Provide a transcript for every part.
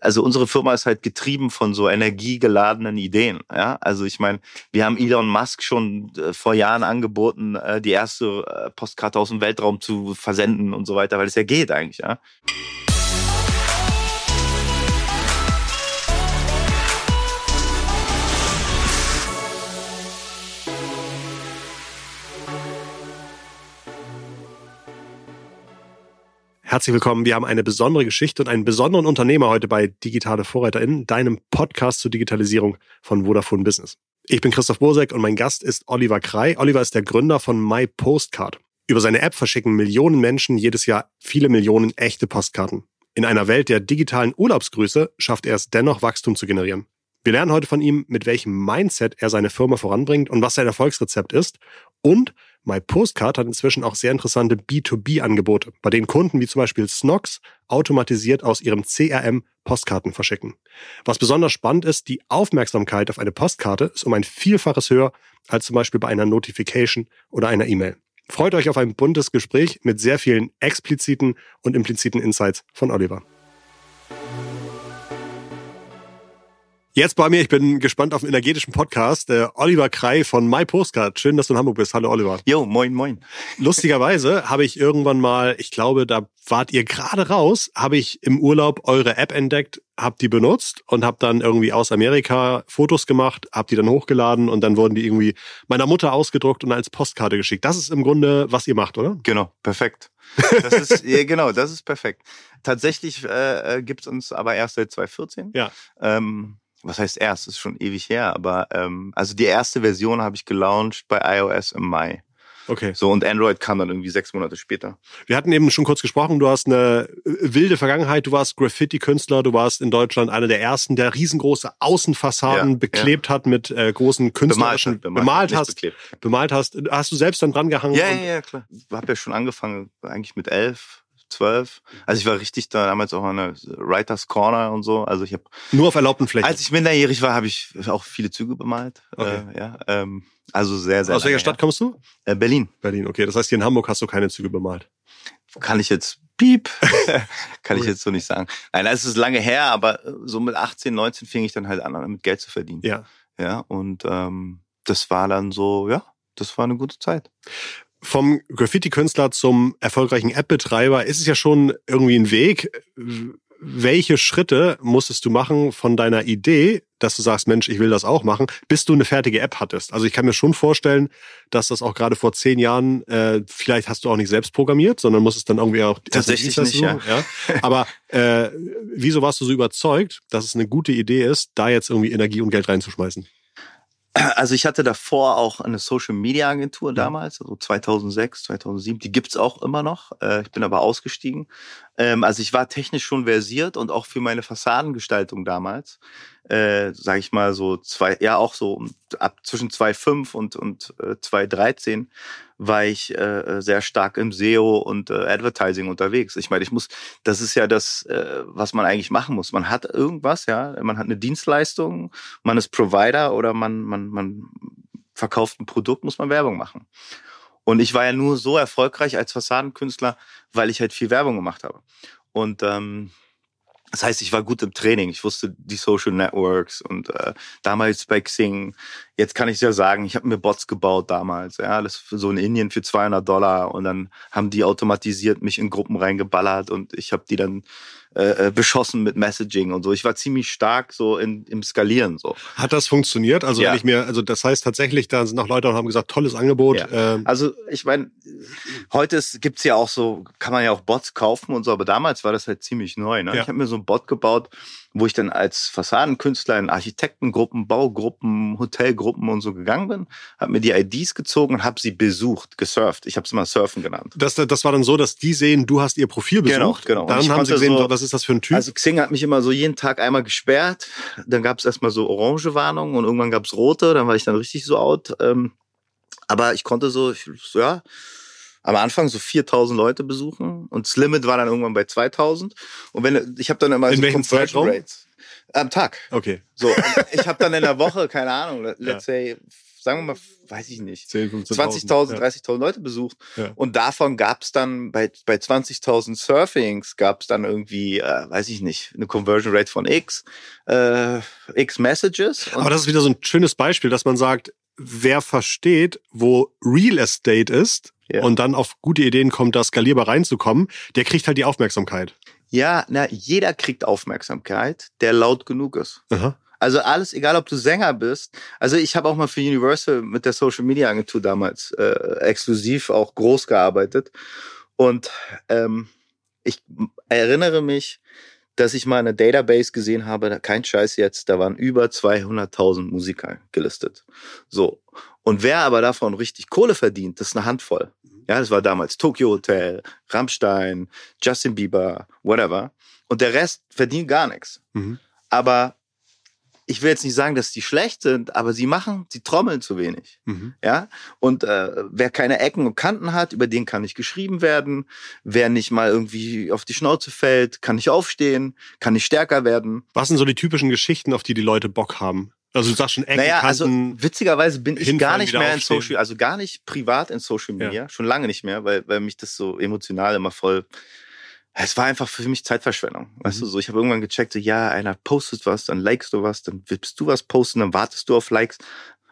also unsere Firma ist halt getrieben von so energiegeladenen Ideen. Ja, also ich meine, wir haben Elon Musk schon äh, vor Jahren angeboten, äh, die erste äh, Postkarte aus dem Weltraum zu versenden und so weiter, weil es ja geht eigentlich. Ja. Herzlich willkommen. Wir haben eine besondere Geschichte und einen besonderen Unternehmer heute bei Digitale VorreiterInnen, deinem Podcast zur Digitalisierung von Vodafone Business. Ich bin Christoph Bosek und mein Gast ist Oliver Krei. Oliver ist der Gründer von My Postcard. Über seine App verschicken Millionen Menschen jedes Jahr viele Millionen echte Postkarten. In einer Welt der digitalen Urlaubsgrüße schafft er es dennoch, Wachstum zu generieren. Wir lernen heute von ihm, mit welchem Mindset er seine Firma voranbringt und was sein Erfolgsrezept ist und My Postcard hat inzwischen auch sehr interessante B2B-Angebote, bei denen Kunden wie zum Beispiel Snox automatisiert aus ihrem CRM Postkarten verschicken. Was besonders spannend ist, die Aufmerksamkeit auf eine Postkarte ist um ein Vielfaches höher als zum Beispiel bei einer Notification oder einer E-Mail. Freut euch auf ein buntes Gespräch mit sehr vielen expliziten und impliziten Insights von Oliver. Jetzt bei mir, ich bin gespannt auf den energetischen Podcast, der Oliver Krei von My Postcard. Schön, dass du in Hamburg bist. Hallo Oliver. Jo, moin, moin. Lustigerweise habe ich irgendwann mal, ich glaube, da wart ihr gerade raus, habe ich im Urlaub eure App entdeckt, habe die benutzt und habe dann irgendwie aus Amerika Fotos gemacht, habe die dann hochgeladen und dann wurden die irgendwie meiner Mutter ausgedruckt und als Postkarte geschickt. Das ist im Grunde, was ihr macht, oder? Genau, perfekt. Das ist, genau, das ist perfekt. Tatsächlich äh, äh gibt uns aber erst seit 2014. Ja. Ähm, was heißt erst, das ist schon ewig her, aber ähm, also die erste Version habe ich gelauncht bei iOS im Mai. Okay. So, und Android kam dann irgendwie sechs Monate später. Wir hatten eben schon kurz gesprochen, du hast eine äh, wilde Vergangenheit, du warst Graffiti-Künstler, du warst in Deutschland einer der ersten, der riesengroße Außenfassaden ja, beklebt ja. hat mit äh, großen künstlerischen, bemalt, bemalt, bemalt hast, beklebt. bemalt hast. Hast du selbst dann dran gehangen? Ja, ja, ja, klar. Ich habe ja schon angefangen, eigentlich mit elf, zwölf. Also ich war richtig da damals auch an der Writers Corner und so. Also ich habe nur auf erlaubten Flächen. Als ich minderjährig war, habe ich auch viele Züge bemalt. Okay. Äh, ja, ähm, also sehr, sehr. Aus welcher Stadt kommst du? Äh, Berlin. Berlin. Okay, das heißt hier in Hamburg hast du keine Züge bemalt. Kann ich jetzt Piep. Kann ich jetzt so nicht sagen. Nein, das ist lange her, aber so mit 18, 19 fing ich dann halt an, damit Geld zu verdienen. Ja. Ja, und ähm, das war dann so, ja, das war eine gute Zeit vom Graffiti-Künstler zum erfolgreichen App-Betreiber ist es ja schon irgendwie ein Weg. Welche Schritte musstest du machen von deiner Idee, dass du sagst, Mensch, ich will das auch machen, bis du eine fertige App hattest? Also ich kann mir schon vorstellen, dass das auch gerade vor zehn Jahren, äh, vielleicht hast du auch nicht selbst programmiert, sondern musstest dann irgendwie auch tatsächlich nicht, ja. ja. Aber äh, wieso warst du so überzeugt, dass es eine gute Idee ist, da jetzt irgendwie Energie und Geld reinzuschmeißen? Also ich hatte davor auch eine Social Media Agentur damals, also 2006, 2007. Die gibt's auch immer noch. Äh, ich bin aber ausgestiegen. Ähm, also ich war technisch schon versiert und auch für meine Fassadengestaltung damals äh, sage ich mal so zwei, ja auch so ab zwischen 2,5 und und äh, 2,13 war ich äh, sehr stark im SEO und äh, Advertising unterwegs. Ich meine, ich muss, das ist ja das, äh, was man eigentlich machen muss. Man hat irgendwas, ja, man hat eine Dienstleistung, man ist Provider oder man man man verkauft ein Produkt, muss man Werbung machen. Und ich war ja nur so erfolgreich als Fassadenkünstler, weil ich halt viel Werbung gemacht habe. Und ähm, das heißt, ich war gut im Training. Ich wusste die Social Networks und äh, damals bei Xing. Jetzt kann ich ja sagen, ich habe mir Bots gebaut damals. Ja, das für so in Indien für 200 Dollar und dann haben die automatisiert mich in Gruppen reingeballert und ich habe die dann äh, äh, beschossen mit Messaging und so. Ich war ziemlich stark so in, im Skalieren so. Hat das funktioniert? Also ja. wenn ich mir, also das heißt tatsächlich, da sind noch Leute und haben gesagt, tolles Angebot. Ja. Ähm. Also ich meine, heute ist, gibt's ja auch so, kann man ja auch Bots kaufen und so, aber damals war das halt ziemlich neu. Ne? Ja. Ich habe mir so einen Bot gebaut, wo ich dann als Fassadenkünstler in Architektengruppen, Baugruppen, Hotelgruppen und so gegangen bin, habe mir die IDs gezogen und habe sie besucht, gesurft. Ich habe es mal Surfen genannt. Das, das war dann so, dass die sehen, du hast ihr Profil genau, besucht. Genau, genau. Dann haben sie gesehen, so, was ist das für ein Typ? Also Xing hat mich immer so jeden Tag einmal gesperrt. Dann gab es erstmal so orange Warnungen und irgendwann gab es rote. Dann war ich dann richtig so out. Ähm, aber ich konnte so, so ja, am Anfang so 4000 Leute besuchen und das Limit war dann irgendwann bei 2000 und wenn ich habe dann immer in so Conversion Rates am Tag. Okay. So ich habe dann in der Woche keine Ahnung, let's ja. say sagen wir mal, weiß ich nicht, 10, 15.000. 20.000, Ja. 30.000 Leute besucht. Ja. Und davon gab es dann bei, bei 20.000 Surfings gab es dann irgendwie, äh, weiß ich nicht, eine Conversion Rate von X, äh, X Messages. Aber das ist wieder so ein schönes Beispiel, dass man sagt, wer versteht, wo Real Estate ist Ja. und dann auf gute Ideen kommt, da skalierbar reinzukommen, der kriegt halt die Aufmerksamkeit. ja, na, jeder kriegt Aufmerksamkeit, der laut genug ist. Aha. Also alles, egal ob du Sänger bist. Also ich habe auch mal für Universal mit der Social Media Agentur damals äh, exklusiv auch groß gearbeitet. Und ähm, ich erinnere mich, dass ich mal eine Database gesehen habe, kein Scheiß jetzt, da waren über 200.000 Musiker gelistet. So. Und wer aber davon richtig Kohle verdient, das ist eine Handvoll. Ja, das war damals Tokyo Hotel, Rammstein, Justin Bieber, whatever. Und der Rest verdient gar nichts. Mhm. Aber ich will jetzt nicht sagen, dass die schlecht sind, aber sie machen, sie trommeln zu wenig. Mhm. Ja, und äh, wer keine Ecken und Kanten hat, über den kann nicht geschrieben werden. Wer nicht mal irgendwie auf die Schnauze fällt, kann nicht aufstehen, kann nicht stärker werden. Was sind so die typischen Geschichten, auf die die Leute Bock haben? Also du sagst schon Ecken, naja, also Kanten. witzigerweise bin ich gar nicht mehr in. Social, also gar nicht privat in Social Media, schon lange nicht mehr, weil, weil mich das so emotional immer voll. Es war einfach für mich Zeitverschwendung. Weißt Mhm. du, so ich habe irgendwann gecheckt, so, ja, einer postet was, dann likest du was, dann willst du was posten, dann wartest du auf Likes,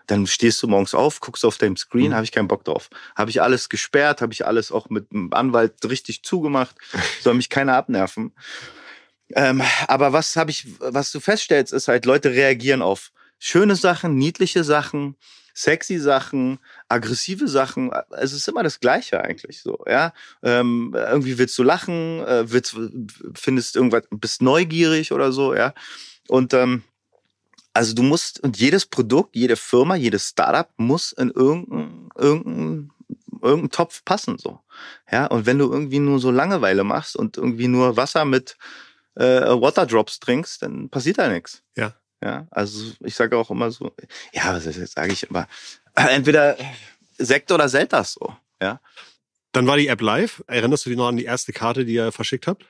dann stehst du morgens auf, guckst auf deinem Screen, Mhm. habe ich keinen Bock drauf. Habe ich alles gesperrt, habe ich alles auch mit dem Anwalt richtig zugemacht, soll mich keiner abnerven. Ähm, aber was habe ich, was du feststellst, ist halt, Leute reagieren auf schöne Sachen, niedliche Sachen, sexy Sachen, aggressive Sachen. Es ist immer das Gleiche eigentlich so, ja. Ähm, irgendwie willst du lachen, äh, willst, findest irgendwas, bist neugierig oder so, ja. Und ähm, also du musst, und jedes Produkt, jede Firma, jedes Startup muss in irgendeinen irgendein, irgendein Topf passen, so. Ja, und wenn du irgendwie nur so Langeweile machst und irgendwie nur Wasser mit äh, Waterdrops trinkst, dann passiert da nichts. Ja. Ja, also ich sage auch immer so, ja, was sage ich immer, entweder Sekt oder Selters so, ja. Dann war die App live. Erinnerst du dich noch an die erste Karte, die ihr verschickt habt?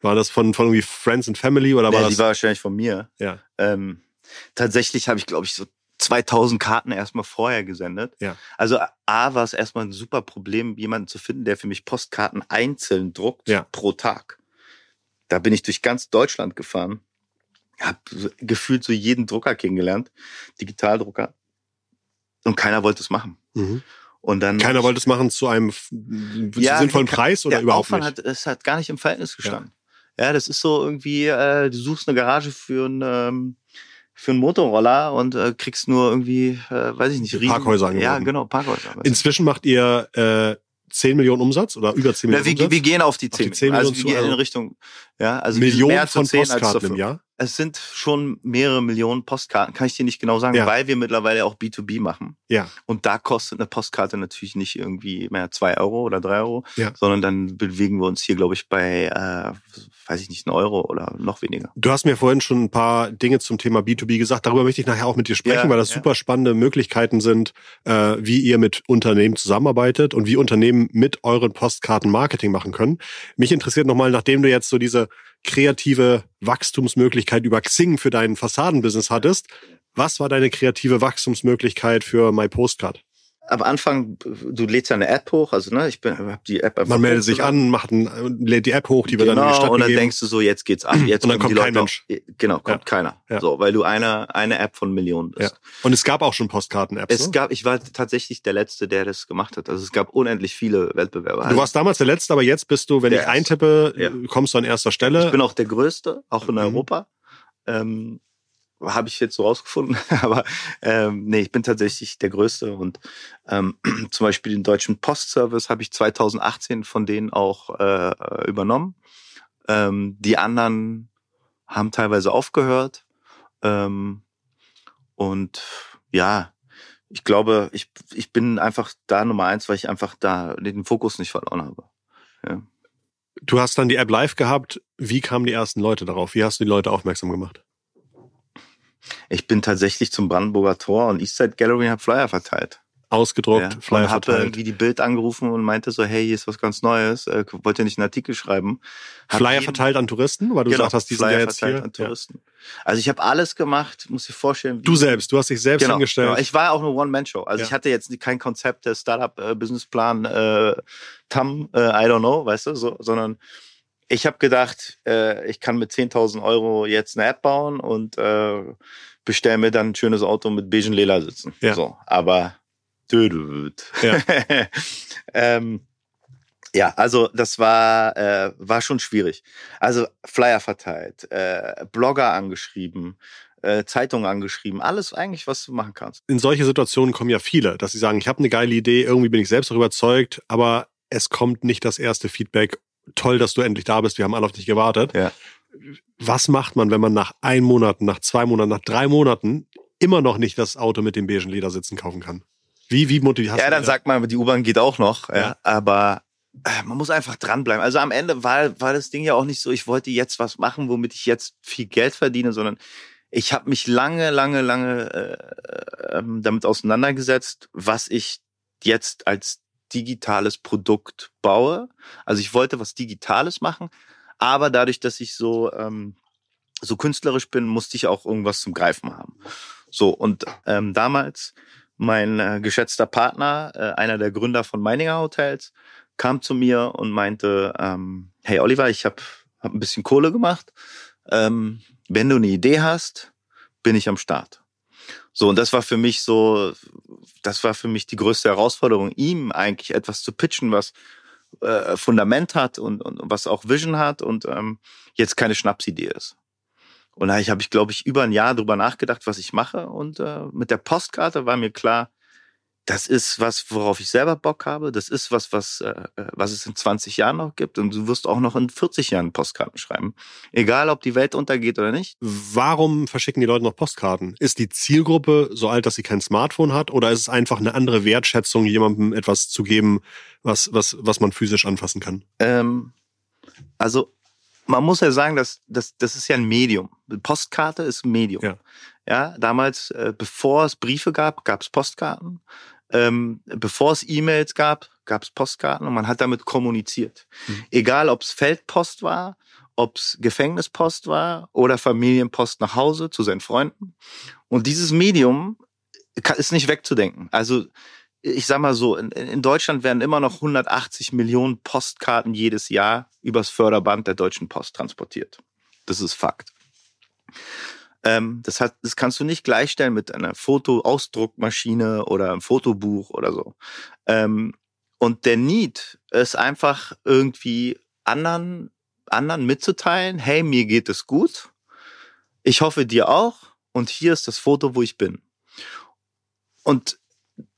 War das von, von irgendwie Friends and Family oder war ja, das? die war wahrscheinlich von mir. ja. Ähm, tatsächlich habe ich, glaube ich, so 2000 Karten erstmal vorher gesendet. Ja. Also A war es erstmal ein super Problem, jemanden zu finden, der für mich Postkarten einzeln druckt Ja. pro Tag. Da bin ich durch ganz Deutschland gefahren, habe gefühlt so jeden Drucker kennengelernt, Digitaldrucker, und keiner wollte es machen. Mhm. Und dann Keiner wollte es machen zu einem Ja, sinnvollen Preis oder der überhaupt Aufwand nicht? Hat, es hat gar nicht im Verhältnis gestanden. Ja, das ist so irgendwie, äh, du suchst eine Garage für einen ähm, für einen Motorroller und äh, kriegst nur irgendwie, äh, weiß ich nicht, riesen- Parkhäuser Ja, angeboten. genau, Parkhäuser. Inzwischen macht ihr äh, 10 Millionen Umsatz oder über 10 Na, Millionen wir, Umsatz? wir gehen auf die Auf die 10. 10 also Millionen wir zu, gehen in also Richtung, ja, also Millionen mehr zu von 10 als Postkarten zu im Jahr? Es sind schon mehrere Millionen Postkarten, kann ich dir nicht genau sagen, Ja. weil wir mittlerweile auch B2B machen. Ja. Und da kostet eine Postkarte natürlich nicht irgendwie mehr zwei Euro oder drei Euro, Ja. sondern dann bewegen wir uns hier, glaube ich, bei, äh, weiß ich nicht, einen Euro oder noch weniger. Du hast mir vorhin schon ein paar Dinge zum Thema B2B gesagt. Darüber möchte ich nachher auch mit dir sprechen, Ja, weil das ja. super spannende Möglichkeiten sind, äh, wie ihr mit Unternehmen zusammenarbeitet und wie Unternehmen mit euren Postkarten Marketing machen können. Mich interessiert nochmal, nachdem du jetzt so diese kreative Wachstumsmöglichkeit über Xing für dein Fassadenbusiness hattest, was war deine kreative Wachstumsmöglichkeit für My Postcard? Am Anfang, du lädst ja eine App hoch, also ne, ich bin, hab die App einfach Man meldet sich an, macht ein, lädt die App hoch, die wird genau, dann in die Stadt und dann gegeben. denkst du so, jetzt geht's ab. Jetzt Und dann kommen kommt die kein Leute Mensch. Auf, genau, kommt Ja. keiner. Ja. So, weil du eine, eine App von Millionen bist. ja. Und es gab auch schon Postkarten-Apps. Es ne? gab, ich war tatsächlich der Letzte, der das gemacht hat. Also es gab unendlich viele Wettbewerber. Du warst damals der Letzte, aber jetzt bist du, wenn ich eintippe, Ja. kommst du an erster Stelle. ich bin auch der Größte, auch in Mhm. Europa. Ähm, habe ich jetzt so rausgefunden. Aber ähm, nee, ich bin tatsächlich der Größte. Und ähm, zum Beispiel den deutschen Postservice habe ich 2018 von denen auch äh, übernommen. Ähm, die anderen haben teilweise aufgehört. Ähm, und ja, ich glaube, ich, ich bin einfach da Nummer eins, weil ich einfach da den Fokus nicht verloren habe. Ja. du hast dann die App live gehabt. Wie kamen die ersten Leute darauf? Wie hast du die Leute aufmerksam gemacht? Ich bin tatsächlich zum Brandenburger Tor und Eastside Gallery und habe Flyer verteilt. ausgedruckt, Ja. Flyer und habe verteilt. irgendwie die Bild angerufen und meinte so, hey, hier ist was ganz Neues, äh, wollt ihr nicht einen Artikel schreiben? Hab Flyer verteilt an Touristen, weil du genau, gesagt hast, die sind Flyer ja jetzt verteilt hier. an Ja. Touristen. Also ich habe alles gemacht, muss dir vorstellen. Du selbst, du hast dich selbst genau, hingestellt. Genau. Ich war auch eine One-Man-Show. Also Ja. ich hatte jetzt kein Konzept, der Startup-Businessplan, äh, TAM, äh, I don't know, weißt du, so, sondern ich habe gedacht, äh, ich kann mit 10.000 Euro jetzt eine App bauen und äh, bestell mir dann ein schönes Auto mit beigen Lela sitzen. Ja. So, aber. Ja. ähm, ja, also das war, äh, war schon schwierig. Also Flyer verteilt, äh, Blogger angeschrieben, äh, Zeitungen angeschrieben, alles eigentlich, was du machen kannst. in solche Situationen kommen ja viele, dass sie sagen, ich habe eine geile Idee, irgendwie bin ich selbst darüber überzeugt, aber es kommt nicht das erste Feedback. Toll, dass du endlich da bist, wir haben alle auf dich gewartet. Ja. Was macht man, wenn man nach ein Monaten, nach zwei Monaten, nach drei Monaten immer noch nicht das Auto mit dem beigen Ledersitzen kaufen kann? Wie, wie motiviert Ja, dann sagt man, die U-Bahn geht auch noch, ja. Ja. aber äh, man muss einfach dranbleiben. Also am Ende war, war das Ding ja auch nicht so, ich wollte jetzt was machen, womit ich jetzt viel Geld verdiene, sondern ich habe mich lange, lange, lange äh, ähm, damit auseinandergesetzt, was ich jetzt als digitales Produkt baue. Also ich wollte was Digitales machen, aber dadurch, dass ich so ähm, so künstlerisch bin, musste ich auch irgendwas zum Greifen haben. So und ähm, damals mein äh, geschätzter Partner, äh, einer der Gründer von Meininger Hotels, kam zu mir und meinte, ähm, hey Oliver, ich habe hab ein bisschen Kohle gemacht. Ähm, wenn du eine Idee hast, bin ich am Start. So, und das war für mich so, das war für mich die größte Herausforderung, ihm eigentlich etwas zu pitchen, was äh, Fundament hat und, und was auch Vision hat und ähm, jetzt keine Schnapsidee ist. Und da habe ich, glaube ich, über ein Jahr drüber nachgedacht, was ich mache. Und äh, mit der Postkarte war mir klar, das ist was, worauf ich selber Bock habe. Das ist was, was, äh, was es in 20 Jahren noch gibt. Und du wirst auch noch in 40 Jahren Postkarten schreiben. Egal, ob die Welt untergeht oder nicht. Warum verschicken die Leute noch Postkarten? Ist die Zielgruppe so alt, dass sie kein Smartphone hat? Oder ist es einfach eine andere Wertschätzung, jemandem etwas zu geben, was, was, was man physisch anfassen kann? Ähm, also man muss ja sagen, dass das, das ist ja ein Medium. Postkarte ist ein Medium. Ja. Ja, damals, äh, bevor es Briefe gab, gab es Postkarten. Ähm, bevor es E-Mails gab, gab es Postkarten und man hat damit kommuniziert. Mhm. Egal, ob es Feldpost war, ob es Gefängnispost war oder Familienpost nach Hause zu seinen Freunden. Und dieses Medium ist nicht wegzudenken. Also ich sag mal so, in, in Deutschland werden immer noch 180 Millionen Postkarten jedes Jahr übers Förderband der Deutschen Post transportiert. Das ist Fakt. Ähm, das, hat, das kannst du nicht gleichstellen mit einer Fotoausdruckmaschine oder einem Fotobuch oder so. Ähm, und der Need ist einfach irgendwie anderen, anderen mitzuteilen, hey, mir geht es gut. Ich hoffe dir auch. Und hier ist das Foto, wo ich bin. Und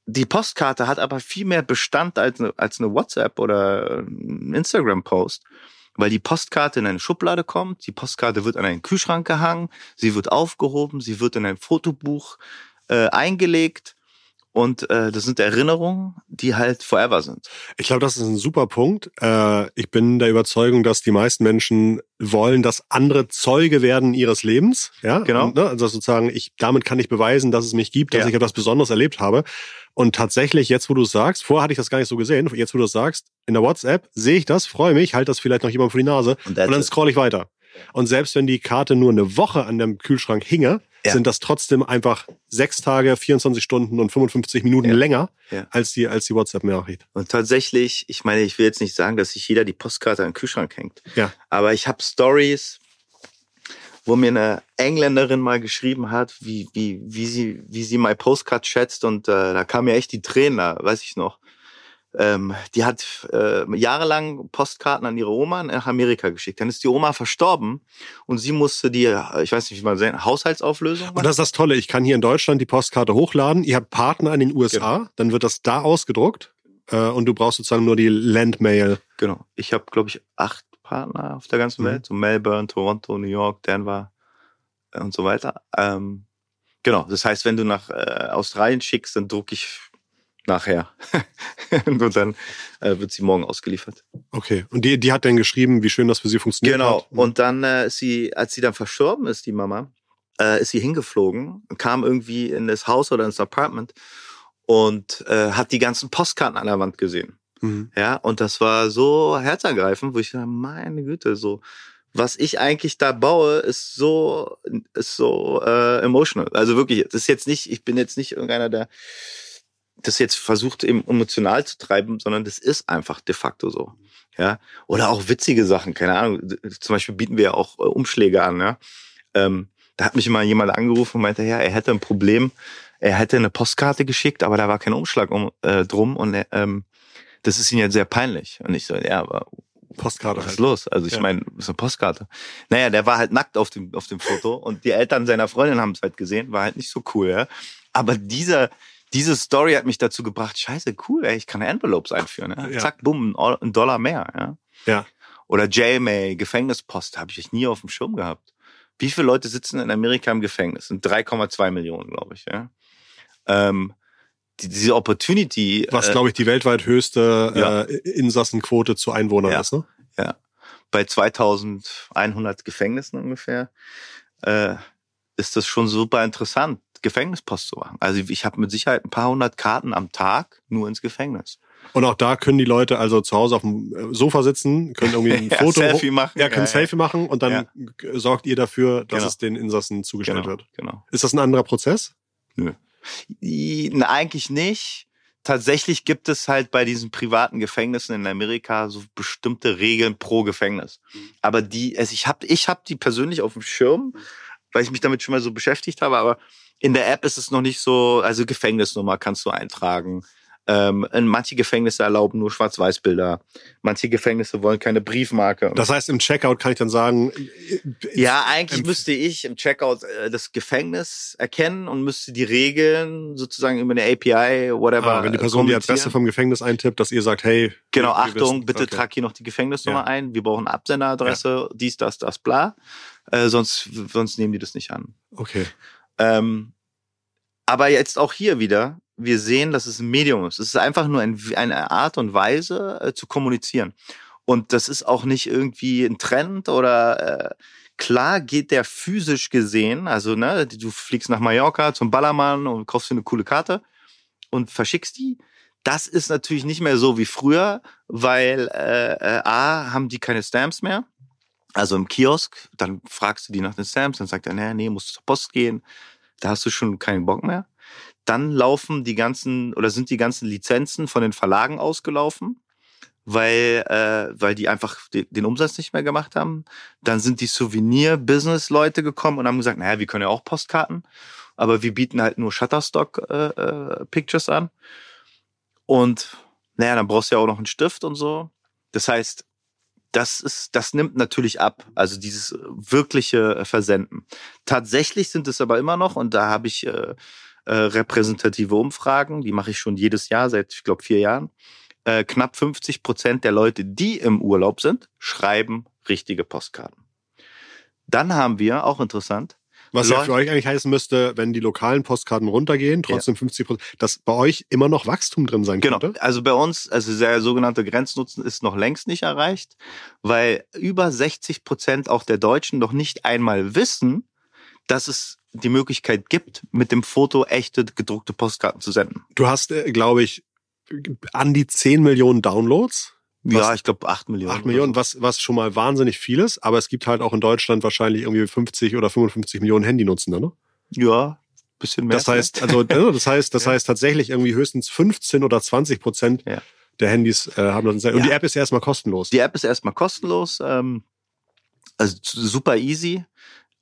die Postkarte hat aber viel mehr Bestand als eine, als eine WhatsApp oder Instagram-Post, weil die Postkarte in eine Schublade kommt, die Postkarte wird an einen Kühlschrank gehangen, sie wird aufgehoben, sie wird in ein Fotobuch äh, eingelegt und äh, das sind Erinnerungen, die halt forever sind. Ich glaube, das ist ein super Punkt. Äh, ich bin der Überzeugung, dass die meisten Menschen wollen, dass andere Zeuge werden ihres Lebens. Ja, Genau. Und, ne, also sozusagen, ich damit kann ich beweisen, dass es mich gibt, dass Ja. ich etwas Besonderes erlebt habe. Und tatsächlich, jetzt wo du es sagst, vorher hatte ich das gar nicht so gesehen. Jetzt wo du es sagst, in der WhatsApp sehe ich das, freue mich, halte das vielleicht noch jemand vor die Nase Und und dann scroll ich weiter. Und selbst wenn die Karte nur eine Woche an dem Kühlschrank hinge, Ja. sind das trotzdem einfach sechs Tage, 24 Stunden und 55 Minuten Ja. länger Ja. als die, als die WhatsApp-Nachricht. Und tatsächlich, ich meine, ich will jetzt nicht sagen, dass sich jeder die Postkarte an den Kühlschrank hängt. Ja. Aber ich habe Stories, wo mir eine Engländerin mal geschrieben hat, wie, wie, wie sie, wie sie my Postcard schätzt und äh, da kam mir echt die Tränen, da, weiß ich noch. Ähm, die hat äh, jahrelang Postkarten an ihre Oma nach Amerika geschickt. Dann ist die Oma verstorben und sie musste die, ich weiß nicht, wie man sagt, Haushaltsauflösung Und machen. das ist das Tolle. Ich kann hier in Deutschland die Postkarte hochladen. Ihr habt Partner in den USA, dann wird das da ausgedruckt äh, und du brauchst sozusagen nur die Landmail. Genau. Ich habe, glaube ich, acht Partner auf der ganzen Mhm. Welt. So Melbourne, Toronto, New York, Denver äh, und so weiter. Ähm, genau. Das heißt, wenn du nach äh, Australien schickst, dann druck ich nachher. und dann äh, wird sie morgen ausgeliefert. Okay. Und die, die hat dann geschrieben, wie schön das für sie funktioniert Genau. hat. Und dann äh, ist sie, als sie dann verstorben ist, die Mama, äh, ist sie hingeflogen, kam irgendwie in das Haus oder ins Apartment und äh, hat die ganzen Postkarten an der Wand gesehen. Mhm. Ja, und das war so herzergreifend, wo ich dachte, meine Güte, so was ich eigentlich da baue, ist so ist so äh, emotional. Also wirklich, das ist jetzt nicht, ich bin jetzt nicht irgendeiner, der das jetzt versucht, eben emotional zu treiben, sondern das ist einfach de facto so. Ja. Oder auch witzige Sachen, keine Ahnung. Zum Beispiel bieten wir ja auch äh, Umschläge an, ja. Ähm, da hat mich immer jemand angerufen und meinte, ja, er hätte ein Problem. Er hätte eine Postkarte geschickt, aber da war kein Umschlag um, äh, drum und ähm, das ist ihm jetzt sehr peinlich. Und ich so, ja, aber Postkarte. Was ist halt. los? Also ich ja. meine, ist eine Postkarte. Naja, der war halt nackt auf dem, auf dem Foto und die Eltern seiner Freundin haben es halt gesehen, war halt nicht so cool, ja. Aber dieser, diese Story hat mich dazu gebracht, scheiße, cool, ey, ich kann Envelopes einführen. Ja? ja. Zack, bumm, ein Dollar mehr. Ja. ja. Oder JMA, Gefängnispost, habe ich nie auf dem Schirm gehabt. Wie viele Leute sitzen in Amerika im Gefängnis? Sind 3,2 Millionen, glaube ich. Ja. Ähm, die, diese Opportunity. Was, äh, glaube ich, die weltweit höchste ja. äh, Insassenquote zu Einwohnern ist, ne? Ja. Bei 2100 Gefängnissen ungefähr äh, ist das schon super interessant, Gefängnispost zu machen. Also ich habe mit Sicherheit ein paar hundert Karten am Tag nur ins Gefängnis. Und auch da können die Leute also zu Hause auf dem äh, Sofa sitzen, können irgendwie ein ja, Foto, Selfie machen, ja, können ja, Selfie machen und dann ja. sorgt ihr dafür, dass genau. es den Insassen zugestellt genau, wird. Genau. Ist das ein anderer Prozess? Nö. Eigentlich nicht. Tatsächlich gibt es halt bei diesen privaten Gefängnissen in Amerika so bestimmte Regeln pro Gefängnis. Aber die, also ich habe ich hab die persönlich auf dem Schirm, weil ich mich damit schon mal so beschäftigt habe, aber in der App ist es noch nicht so, also Gefängnisnummer kannst du eintragen. Ähm, manche Gefängnisse erlauben nur Schwarz-Weiß-Bilder. Manche Gefängnisse wollen keine Briefmarke. Das heißt, im Checkout kann ich dann sagen. Ja, eigentlich müsste ich im Checkout äh, das Gefängnis erkennen und müsste die Regeln sozusagen über eine API, whatever. Ah, wenn die Person die Adresse vom Gefängnis eintippt, dass ihr sagt, hey. Genau, Achtung, wissen, bitte okay. trag hier noch die Gefängnisnummer ja. ein. Wir brauchen Absenderadresse, ja. dies, das, das, bla. Äh, sonst, sonst nehmen die das nicht an. Okay. Ähm, aber jetzt auch hier wieder, wir sehen, dass es ein Medium ist. Es ist einfach nur ein, eine Art und Weise äh, zu kommunizieren. Und das ist auch nicht irgendwie ein Trend oder äh, klar geht der physisch gesehen, also ne, du fliegst nach Mallorca zum Ballermann und kaufst dir eine coole Karte und verschickst die. Das ist natürlich nicht mehr so wie früher, weil äh, äh, A, haben die keine Stamps mehr. Also im Kiosk, dann fragst du die nach den Stamps, dann sagt er, nee, nee, musst du zur Post gehen. Da hast du schon keinen Bock mehr dann laufen die ganzen oder sind die ganzen Lizenzen von den Verlagen ausgelaufen, weil, äh, weil die einfach den, den Umsatz nicht mehr gemacht haben. Dann sind die Souvenir-Business-Leute gekommen und haben gesagt, naja, wir können ja auch Postkarten, aber wir bieten halt nur Shutterstock-Pictures äh, äh, an. Und naja, dann brauchst du ja auch noch einen Stift und so. Das heißt, das ist, das nimmt natürlich ab. Also dieses wirkliche Versenden. Tatsächlich sind es aber immer noch, und da habe ich äh, äh, repräsentative Umfragen, die mache ich schon jedes Jahr seit, ich glaube, vier Jahren. Äh, knapp 50 Prozent der Leute, die im Urlaub sind, schreiben richtige Postkarten. Dann haben wir, auch interessant, was ja für euch eigentlich heißen müsste, wenn die lokalen Postkarten runtergehen, trotzdem ja. 50 Prozent, dass bei euch immer noch Wachstum drin sein genau. könnte? Genau. Also bei uns, also der sogenannte Grenznutzen ist noch längst nicht erreicht, weil über 60 Prozent auch der Deutschen noch nicht einmal wissen, dass es die Möglichkeit gibt, mit dem Foto echte gedruckte Postkarten zu senden. Du hast, äh, glaube ich, an die 10 Millionen Downloads. Ja, ich glaube 8 Millionen. 8 Millionen, was, was schon mal wahnsinnig viel ist, aber es gibt halt auch in Deutschland wahrscheinlich irgendwie 50 oder 55 Millionen Handynutzende, ne? Ja, bisschen mehr. Das heißt, also, das heißt, das ja. heißt tatsächlich irgendwie höchstens 15 oder 20 Prozent ja. der Handys äh, haben das. Und ja. die App ist erstmal kostenlos. Die App ist erstmal kostenlos. Ähm, also super easy.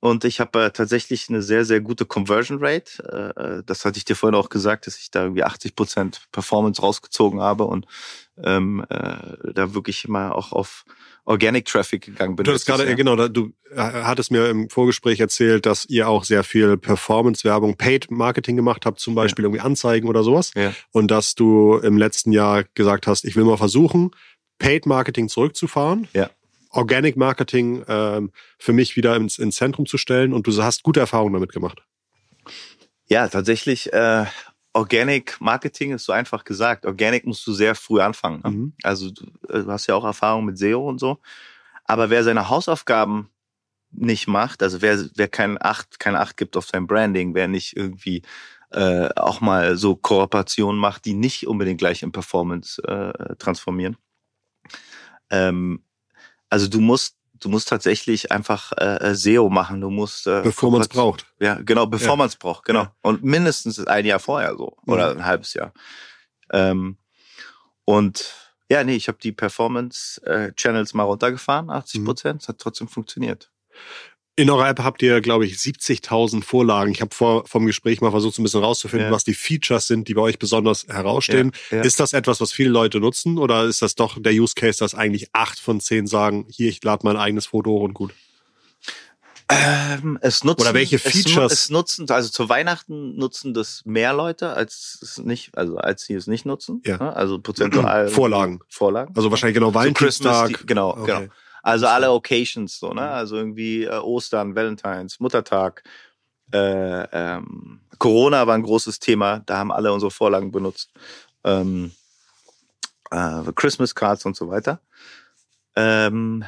Und ich habe äh, tatsächlich eine sehr, sehr gute Conversion Rate. Äh, äh, das hatte ich dir vorhin auch gesagt, dass ich da irgendwie 80 Prozent Performance rausgezogen habe und ähm, äh, da wirklich mal auch auf Organic Traffic gegangen bin. Du hast gerade, genau, du äh, hattest mir im Vorgespräch erzählt, dass ihr auch sehr viel Performance-Werbung, Paid Marketing gemacht habt, zum Beispiel ja. irgendwie Anzeigen oder sowas. Ja. Und dass du im letzten Jahr gesagt hast, ich will mal versuchen, Paid Marketing zurückzufahren. Ja. Organic Marketing ähm, für mich wieder ins, ins Zentrum zu stellen und du hast gute Erfahrungen damit gemacht. Ja, tatsächlich. Äh, Organic Marketing ist so einfach gesagt. Organic musst du sehr früh anfangen. Ne? Mhm. Also du, äh, du hast ja auch Erfahrung mit SEO und so. Aber wer seine Hausaufgaben nicht macht, also wer, wer kein Acht, kein Acht gibt auf sein Branding, wer nicht irgendwie äh, auch mal so Kooperationen macht, die nicht unbedingt gleich in Performance äh, transformieren. Ähm, also du musst du musst tatsächlich einfach äh, SEO machen. Du musst äh, bevor man es braucht. Ja, genau, bevor ja. man es braucht, genau. Ja. Und mindestens ein Jahr vorher so oder mhm. ein halbes Jahr. Ähm, und ja, nee, ich habe die Performance-Channels äh, mal runtergefahren, 80 mhm. Prozent. Mhm. Es hat trotzdem funktioniert. In eurer App habt ihr, glaube ich, 70.000 Vorlagen. Ich habe vor vom Gespräch mal versucht, so ein bisschen rauszufinden, ja. was die Features sind, die bei euch besonders herausstehen. Ja, ja. Ist das etwas, was viele Leute nutzen oder ist das doch der Use Case, dass eigentlich acht von zehn sagen, hier, ich lade mein eigenes Foto hoch und gut? Ähm, es nutzen, Oder welche Features? Es, es, nutzen, also zu Weihnachten nutzen das mehr Leute, als es nicht, also als sie es nicht nutzen. Ja. Ne? Also prozentual. Vorlagen. Vorlagen. Also wahrscheinlich genau Valentinstag. So genau, okay. genau. Also alle Occasions, so, ne? Mhm. Also irgendwie äh, Ostern, Valentines, Muttertag, äh, ähm, Corona war ein großes Thema, da haben alle unsere Vorlagen benutzt. Ähm, äh, Christmas Cards und so weiter. Ähm,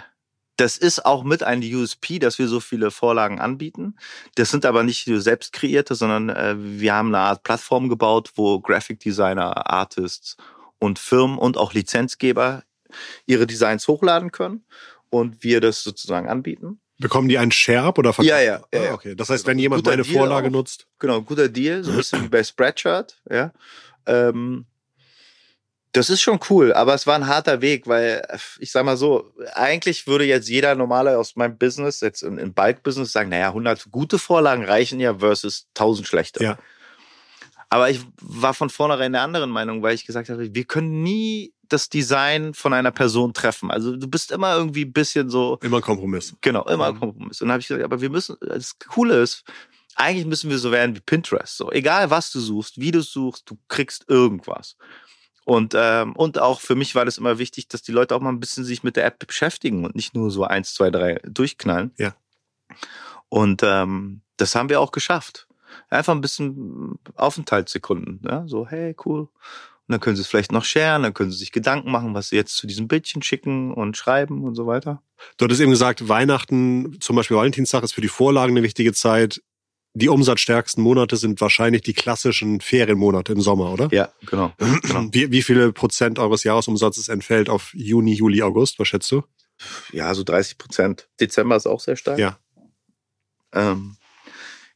das ist auch mit ein USP, dass wir so viele Vorlagen anbieten. Das sind aber nicht selbst kreierte, sondern äh, wir haben eine Art Plattform gebaut, wo Graphic Designer, Artists und Firmen und auch Lizenzgeber ihre Designs hochladen können und wir das sozusagen anbieten. Bekommen die einen Sharp oder verkaufen? Ja, ja. ja, ah, okay. Das heißt, wenn jemand meine Deal Vorlage auch. nutzt. Genau, guter Deal, so ein bisschen wie bei Spreadshirt, ja. Ähm, das ist schon cool, aber es war ein harter Weg, weil ich sag mal so, eigentlich würde jetzt jeder normale aus meinem Business, jetzt im Bike-Business sagen, naja, 100 gute Vorlagen reichen ja versus 1000 schlechte. Ja. Aber ich war von vornherein der anderen Meinung, weil ich gesagt habe, wir können nie das Design von einer Person treffen. Also du bist immer irgendwie ein bisschen so. Immer Kompromiss. Genau, immer ein Kompromiss. Und dann habe ich gesagt, aber wir müssen, das Coole ist, eigentlich müssen wir so werden wie Pinterest. So, egal was du suchst, wie du suchst, du kriegst irgendwas. Und, ähm, und auch für mich war das immer wichtig, dass die Leute auch mal ein bisschen sich mit der App beschäftigen und nicht nur so eins, zwei, drei durchknallen. Ja. Und ähm, das haben wir auch geschafft. Einfach ein bisschen Aufenthaltssekunden. Ja? So, hey, cool. Und dann können sie es vielleicht noch sharen, dann können sie sich Gedanken machen, was sie jetzt zu diesem Bildchen schicken und schreiben und so weiter. Du hattest eben gesagt, Weihnachten, zum Beispiel Valentinstag, ist für die Vorlagen eine wichtige Zeit. Die umsatzstärksten Monate sind wahrscheinlich die klassischen Ferienmonate im Sommer, oder? Ja, genau. genau. Wie, wie viele Prozent eures Jahresumsatzes entfällt auf Juni, Juli, August? Was schätzt du? Ja, so 30 Prozent. Dezember ist auch sehr stark. Ja. Ähm,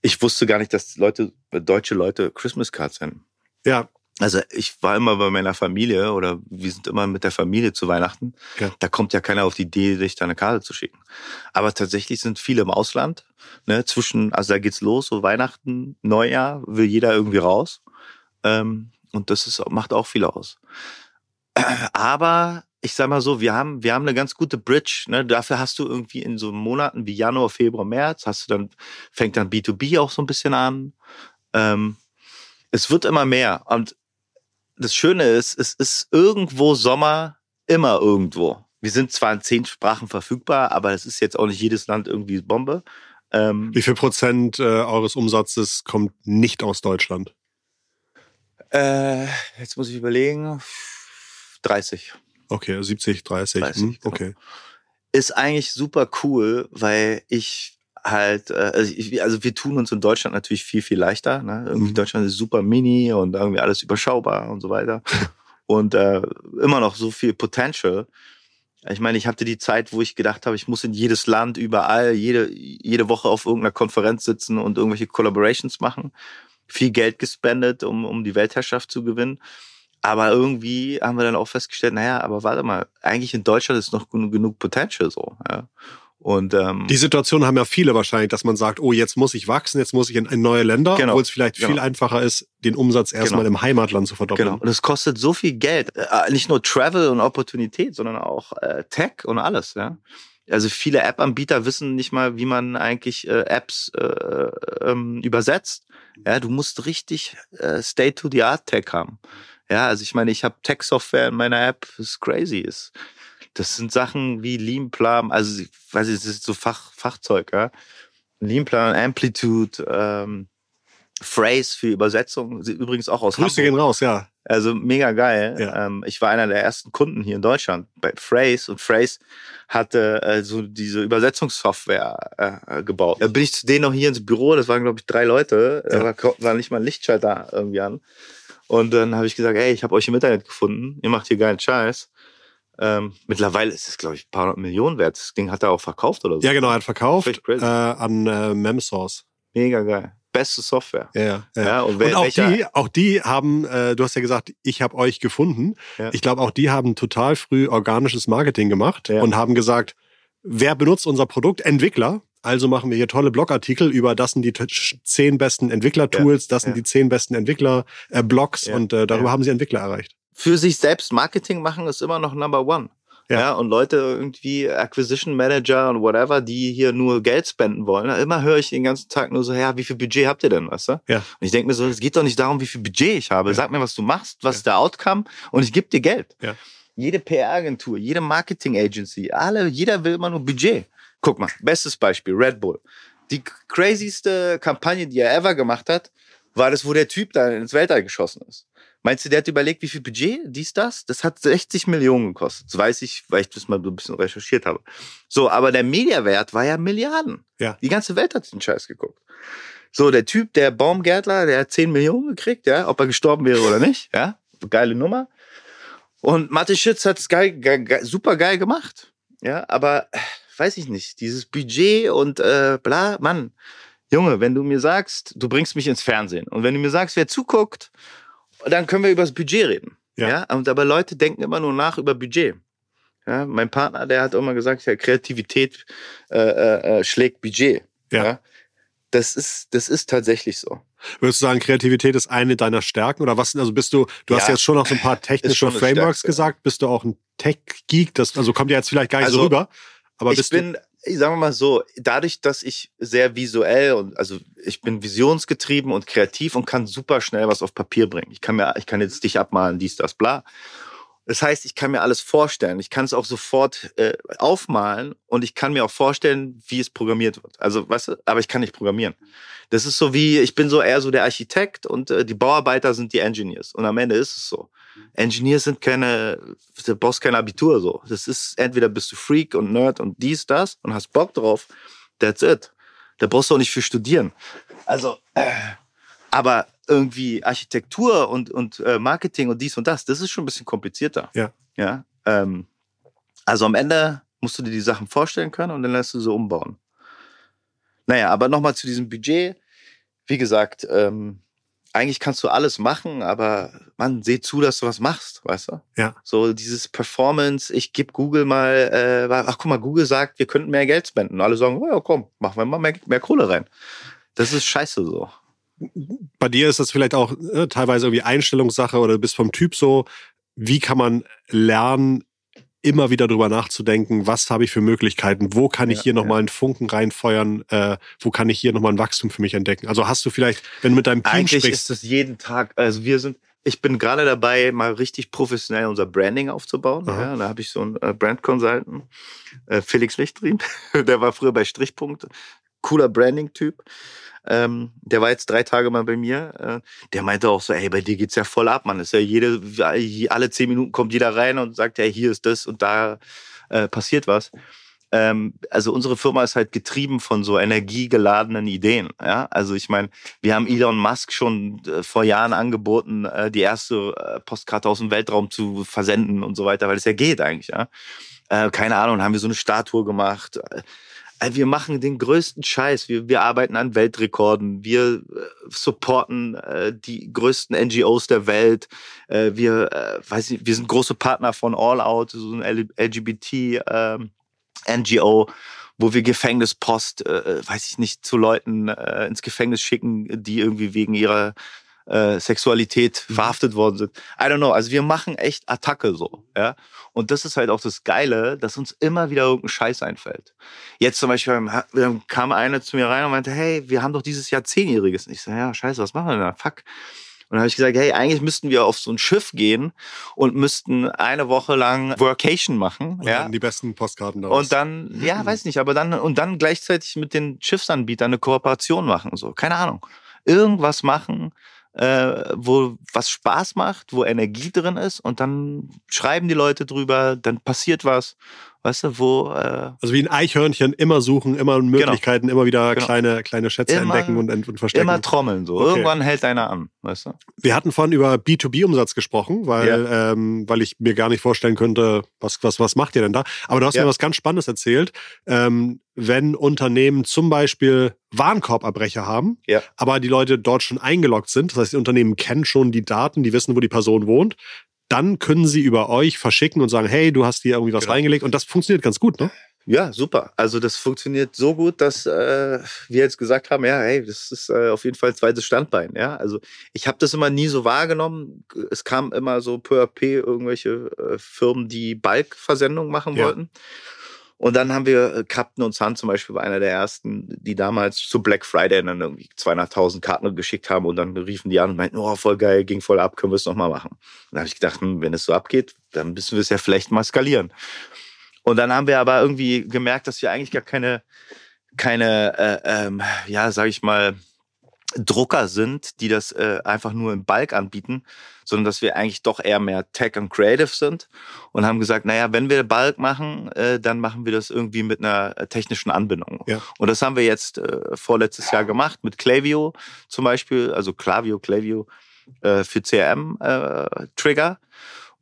ich wusste gar nicht, dass Leute, deutsche Leute Christmas Cards senden. Ja, also ich war immer bei meiner Familie oder wir sind immer mit der Familie zu Weihnachten. Ja. Da kommt ja keiner auf die Idee, sich da eine Karte zu schicken. Aber tatsächlich sind viele im Ausland. Ne, zwischen, also da geht's los, so Weihnachten, Neujahr, will jeder irgendwie raus. Ähm, und das ist, macht auch viel aus. Aber ich sag mal so, wir haben, wir haben eine ganz gute Bridge. Ne? Dafür hast du irgendwie in so Monaten wie Januar, Februar, März, hast du dann, fängt dann B2B auch so ein bisschen an. Ähm, es wird immer mehr. Und das Schöne ist, es ist irgendwo Sommer, immer irgendwo. Wir sind zwar in zehn Sprachen verfügbar, aber es ist jetzt auch nicht jedes Land irgendwie Bombe. Ähm, Wie viel Prozent äh, eures Umsatzes kommt nicht aus Deutschland? Äh, jetzt muss ich überlegen. 30. Okay, 70, 30. 30 hm, genau. okay. Ist eigentlich super cool, weil ich halt, äh, also, ich, also wir tun uns in Deutschland natürlich viel, viel leichter. Ne? Irgendwie mhm. Deutschland ist super mini und irgendwie alles überschaubar und so weiter. und äh, immer noch so viel Potential. Ich meine, ich hatte die Zeit, wo ich gedacht habe, ich muss in jedes Land überall, jede, jede Woche auf irgendeiner Konferenz sitzen und irgendwelche Collaborations machen. Viel Geld gespendet, um, um die Weltherrschaft zu gewinnen. Aber irgendwie haben wir dann auch festgestellt, naja, aber warte mal, eigentlich in Deutschland ist noch genug, Potential so. Ja. Und ähm, die Situation haben ja viele wahrscheinlich, dass man sagt, oh, jetzt muss ich wachsen, jetzt muss ich in, in neue Länder, genau, obwohl es vielleicht genau. viel einfacher ist, den Umsatz erstmal genau. im Heimatland zu verdoppeln. Genau. Und es kostet so viel Geld, äh, nicht nur Travel und Opportunität, sondern auch äh, Tech und alles. Ja. Also viele App-Anbieter wissen nicht mal, wie man eigentlich äh, Apps äh, ähm, übersetzt. Ja, du musst richtig äh, State-to-the-Art-Tech haben. Ja, also ich meine, ich habe Tech-Software in meiner App, das ist crazy. Ist das sind Sachen wie Leanplan, also ich weiß nicht, das ist so Fach, Fachzeug, ja. Leanplan, Amplitude, ähm, Phrase für Übersetzung, übrigens auch aus Grüße Hamburg. gehen raus, ja. Also mega geil. Ja. Ähm, ich war einer der ersten Kunden hier in Deutschland bei Phrase und Phrase hatte äh, so diese Übersetzungssoftware äh, gebaut. Da bin ich zu denen noch hier ins Büro, das waren glaube ich drei Leute, da Ja. war, war nicht mal ein Lichtschalter irgendwie an. Und dann habe ich gesagt, ey, ich habe euch im Internet gefunden, ihr macht hier geilen Scheiß. Ähm, mittlerweile ist es, glaube ich, ein paar hundert Millionen wert. Das Ding hat er auch verkauft oder so. Ja, genau, er hat verkauft äh, an äh, Memsource. Mega geil. Beste Software. Ja, ja. Ja, und, Und wer, auch welcher, die, auch die haben, äh, du hast ja gesagt, ich habe euch gefunden. Ja. Ich glaube, auch die haben total früh organisches Marketing gemacht und haben gesagt, wer benutzt unser Produkt? Entwickler. Also machen wir hier tolle Blogartikel über das sind die zehn besten Entwicklertools, das sind ja. die zehn besten Entwickler-Blogs Ja, und äh, darüber ja. haben sie Entwickler erreicht. für sich selbst Marketing machen ist immer noch Number One. Ja. Ja. und Leute irgendwie Acquisition Manager und whatever, die hier nur Geld spenden wollen, immer höre ich den ganzen Tag nur so, ja, wie viel Budget habt ihr denn, weißt du? Ja. Und ich denke mir so, es geht doch nicht darum, wie viel Budget ich habe. Ja. Sag mir, was du machst, was Ja. ist der Outcome und ich gebe dir Geld. Ja. Jede PR-Agentur, jede Marketing-Agency, alle, jeder will immer nur Budget. Guck mal, bestes Beispiel, Red Bull. Die crazyste Kampagne, die er ever gemacht hat, war das, wo der Typ da ins Weltall geschossen ist. Meinst du, der hat überlegt, wie viel Budget, dies, das? Das hat 60 Millionen gekostet. Das weiß ich, weil ich das mal so ein bisschen recherchiert habe. So, aber der Mediawert war ja Milliarden. Ja. Die ganze Welt hat den Scheiß geguckt. So, der Typ, der Baumgärtler, der hat 10 Millionen gekriegt, ja, ob er gestorben wäre oder nicht, ja. Geile Nummer. Und Mathe Schütz hat es geil, geil, super geil gemacht. Ja, aber weiß ich nicht, dieses Budget und äh, bla, Mann, Junge, wenn du mir sagst, du bringst mich ins Fernsehen und wenn du mir sagst, wer zuguckt, dann können wir über das Budget reden. Ja. Ja. Und aber Leute denken immer nur nach über Budget. Ja, mein Partner, der hat immer gesagt, ja, Kreativität äh, äh, äh, schlägt Budget. Ja. Das ist, das ist tatsächlich so. Würdest du sagen, Kreativität ist eine deiner Stärken oder was? Also bist du, du hast Ja. jetzt schon noch so ein paar technische Frameworks Stärke. gesagt. Bist du auch ein Tech-Geek? Das, also kommt ja jetzt vielleicht gar nicht so Also, rüber. Aber ich bin, ich sagen wir mal so, dadurch, dass ich sehr visuell und also ich bin visionsgetrieben und kreativ und kann super schnell was auf Papier bringen. Ich kann mir, ich kann jetzt dich abmalen, dies, das, bla. Das heißt, ich kann mir alles vorstellen. Ich kann es auch sofort äh, aufmalen und ich kann mir auch vorstellen, wie es programmiert wird. Also, weißt du, aber ich kann nicht programmieren. Das ist so wie, ich bin so eher so der Architekt und äh, die Bauarbeiter sind die Engineers. Und am Ende ist es so. Engineers sind keine, du brauchst kein Abitur so. Das ist, entweder bist du Freak und Nerd und dies, das und hast Bock drauf. That's it. Da brauchst du auch nicht für studieren. Also, äh, aber irgendwie Architektur und, und äh, Marketing und dies und das, das ist schon ein bisschen komplizierter. Ja. Ja. Ähm, also am Ende musst du dir die Sachen vorstellen können und dann lässt du sie umbauen. Naja, aber nochmal zu diesem Budget. Wie gesagt, ähm, eigentlich kannst du alles machen, aber man, seh zu, dass du was machst, weißt du? Ja. So dieses Performance, ich gebe Google mal, äh, ach guck mal, Google sagt, wir könnten mehr Geld spenden. Und alle sagen, oh ja, komm, machen wir mal mehr, mehr Kohle rein. Das ist scheiße so. bei dir ist das vielleicht auch äh, teilweise irgendwie Einstellungssache oder du bist vom Typ so. Wie kann man lernen, immer wieder drüber nachzudenken, was habe ich für Möglichkeiten, wo kann ich Ja, hier ja. nochmal einen Funken reinfeuern, äh, wo kann ich hier nochmal ein Wachstum für mich entdecken? Also hast du vielleicht, wenn du mit deinem Team Eigentlich sprichst, ist es jeden Tag, also wir sind, ich bin gerade dabei, mal richtig professionell unser Branding aufzubauen. Ja, da habe ich so einen äh, Brand Consultant, äh, Felix Lichtrin, der war früher bei Strichpunkt, cooler Branding-Typ. Ähm, der war jetzt drei Tage mal bei mir. Äh, der meinte auch so, ey, bei dir geht's ja voll ab, man. Ist ja jede, alle zehn Minuten kommt jeder rein und sagt, ja, hier ist das und da äh, passiert was. Ähm, also unsere Firma ist halt getrieben von so energiegeladenen Ideen. Ja, also ich meine, wir haben Elon Musk schon äh, vor Jahren angeboten, äh, die erste äh, Postkarte aus dem Weltraum zu versenden und so weiter, weil es ja geht eigentlich. Ja, äh, keine Ahnung, haben wir so eine Statue gemacht. Äh, wir machen den größten Scheiß. Wir, wir arbeiten an Weltrekorden. Wir äh, supporten äh, die größten NGOs der Welt. Äh, wir, äh, weiß nicht, wir sind große Partner von All Out, so ein LGBT ähm, wo wir Gefängnispost, äh, weiß ich nicht, zu Leuten ins Gefängnis schicken, die irgendwie wegen ihrer äh, Sexualität verhaftet worden sind. I don't know. Also wir machen echt Attacke so, ja. Und das ist halt auch das Geile, dass uns immer wieder irgendein Scheiß einfällt. Jetzt zum Beispiel kam eine zu mir rein und meinte, hey, wir haben doch dieses Jahr Zehnjähriges. Und ich so, ja, scheiße, was machen wir denn da? Fuck. Und dann habe ich gesagt, hey, eigentlich müssten wir auf so ein Schiff gehen und müssten eine Woche lang Workation machen. und ja. dann die besten Postkarten daraus. Und dann, ja, weiß nicht, aber dann, und dann gleichzeitig mit den Schiffsanbietern eine Kooperation machen, so. Keine Ahnung. Irgendwas machen, äh, wo was Spaß macht, wo Energie drin ist und dann schreiben die Leute drüber, dann passiert was, weißt du, wo... Äh, also wie ein Eichhörnchen, immer suchen, immer Möglichkeiten, genau. immer wieder genau. kleine, kleine Schätze immer, entdecken und, und verstecken. Immer trommeln so, okay. irgendwann hält einer an, weißt du. Wir hatten vorhin über B2B-Umsatz gesprochen, weil, ja. ähm, weil ich mir gar nicht vorstellen könnte, was, was, was macht ihr denn da? Aber du hast ja. mir was ganz Spannendes erzählt. Ähm, wenn Unternehmen zum Beispiel Warenkorbabbrecher haben, ja. aber die Leute dort schon eingeloggt sind, das heißt, die Unternehmen kennen schon die Daten, die wissen, wo die Person wohnt, dann können sie über euch verschicken und sagen, hey, du hast hier irgendwie was genau. reingelegt und das funktioniert ganz gut, ne? Ja, super. Also das funktioniert so gut, dass äh, wir jetzt gesagt haben, ja, hey, das ist äh, auf jeden Fall ein zweites Standbein. Ja, also ich habe das immer nie so wahrgenommen. Es kam immer so peu à peu irgendwelche äh, Firmen, die Bulk-Versendungen machen ja. wollten. Und dann haben wir äh, Captain und Sun zum Beispiel war einer der ersten, die damals zu Black Friday dann irgendwie 200.000 Karten geschickt haben und dann riefen die an und meinten, oh, voll geil, ging voll ab, können wir es nochmal machen. Und dann habe ich gedacht, hm, wenn es so abgeht, dann müssen wir es ja vielleicht mal skalieren. Und dann haben wir aber irgendwie gemerkt, dass wir eigentlich gar keine, keine, äh, ähm, ja, sag ich mal, Drucker sind, die das äh, einfach nur im Bulk anbieten, sondern dass wir eigentlich doch eher mehr Tech und Creative sind und haben gesagt, naja, wenn wir Bulk machen, äh, dann machen wir das irgendwie mit einer äh, technischen Anbindung. Ja. Und das haben wir jetzt äh, vorletztes Jahr gemacht mit Clavio zum Beispiel, also Clavio, Clavio äh, für CRM-Trigger.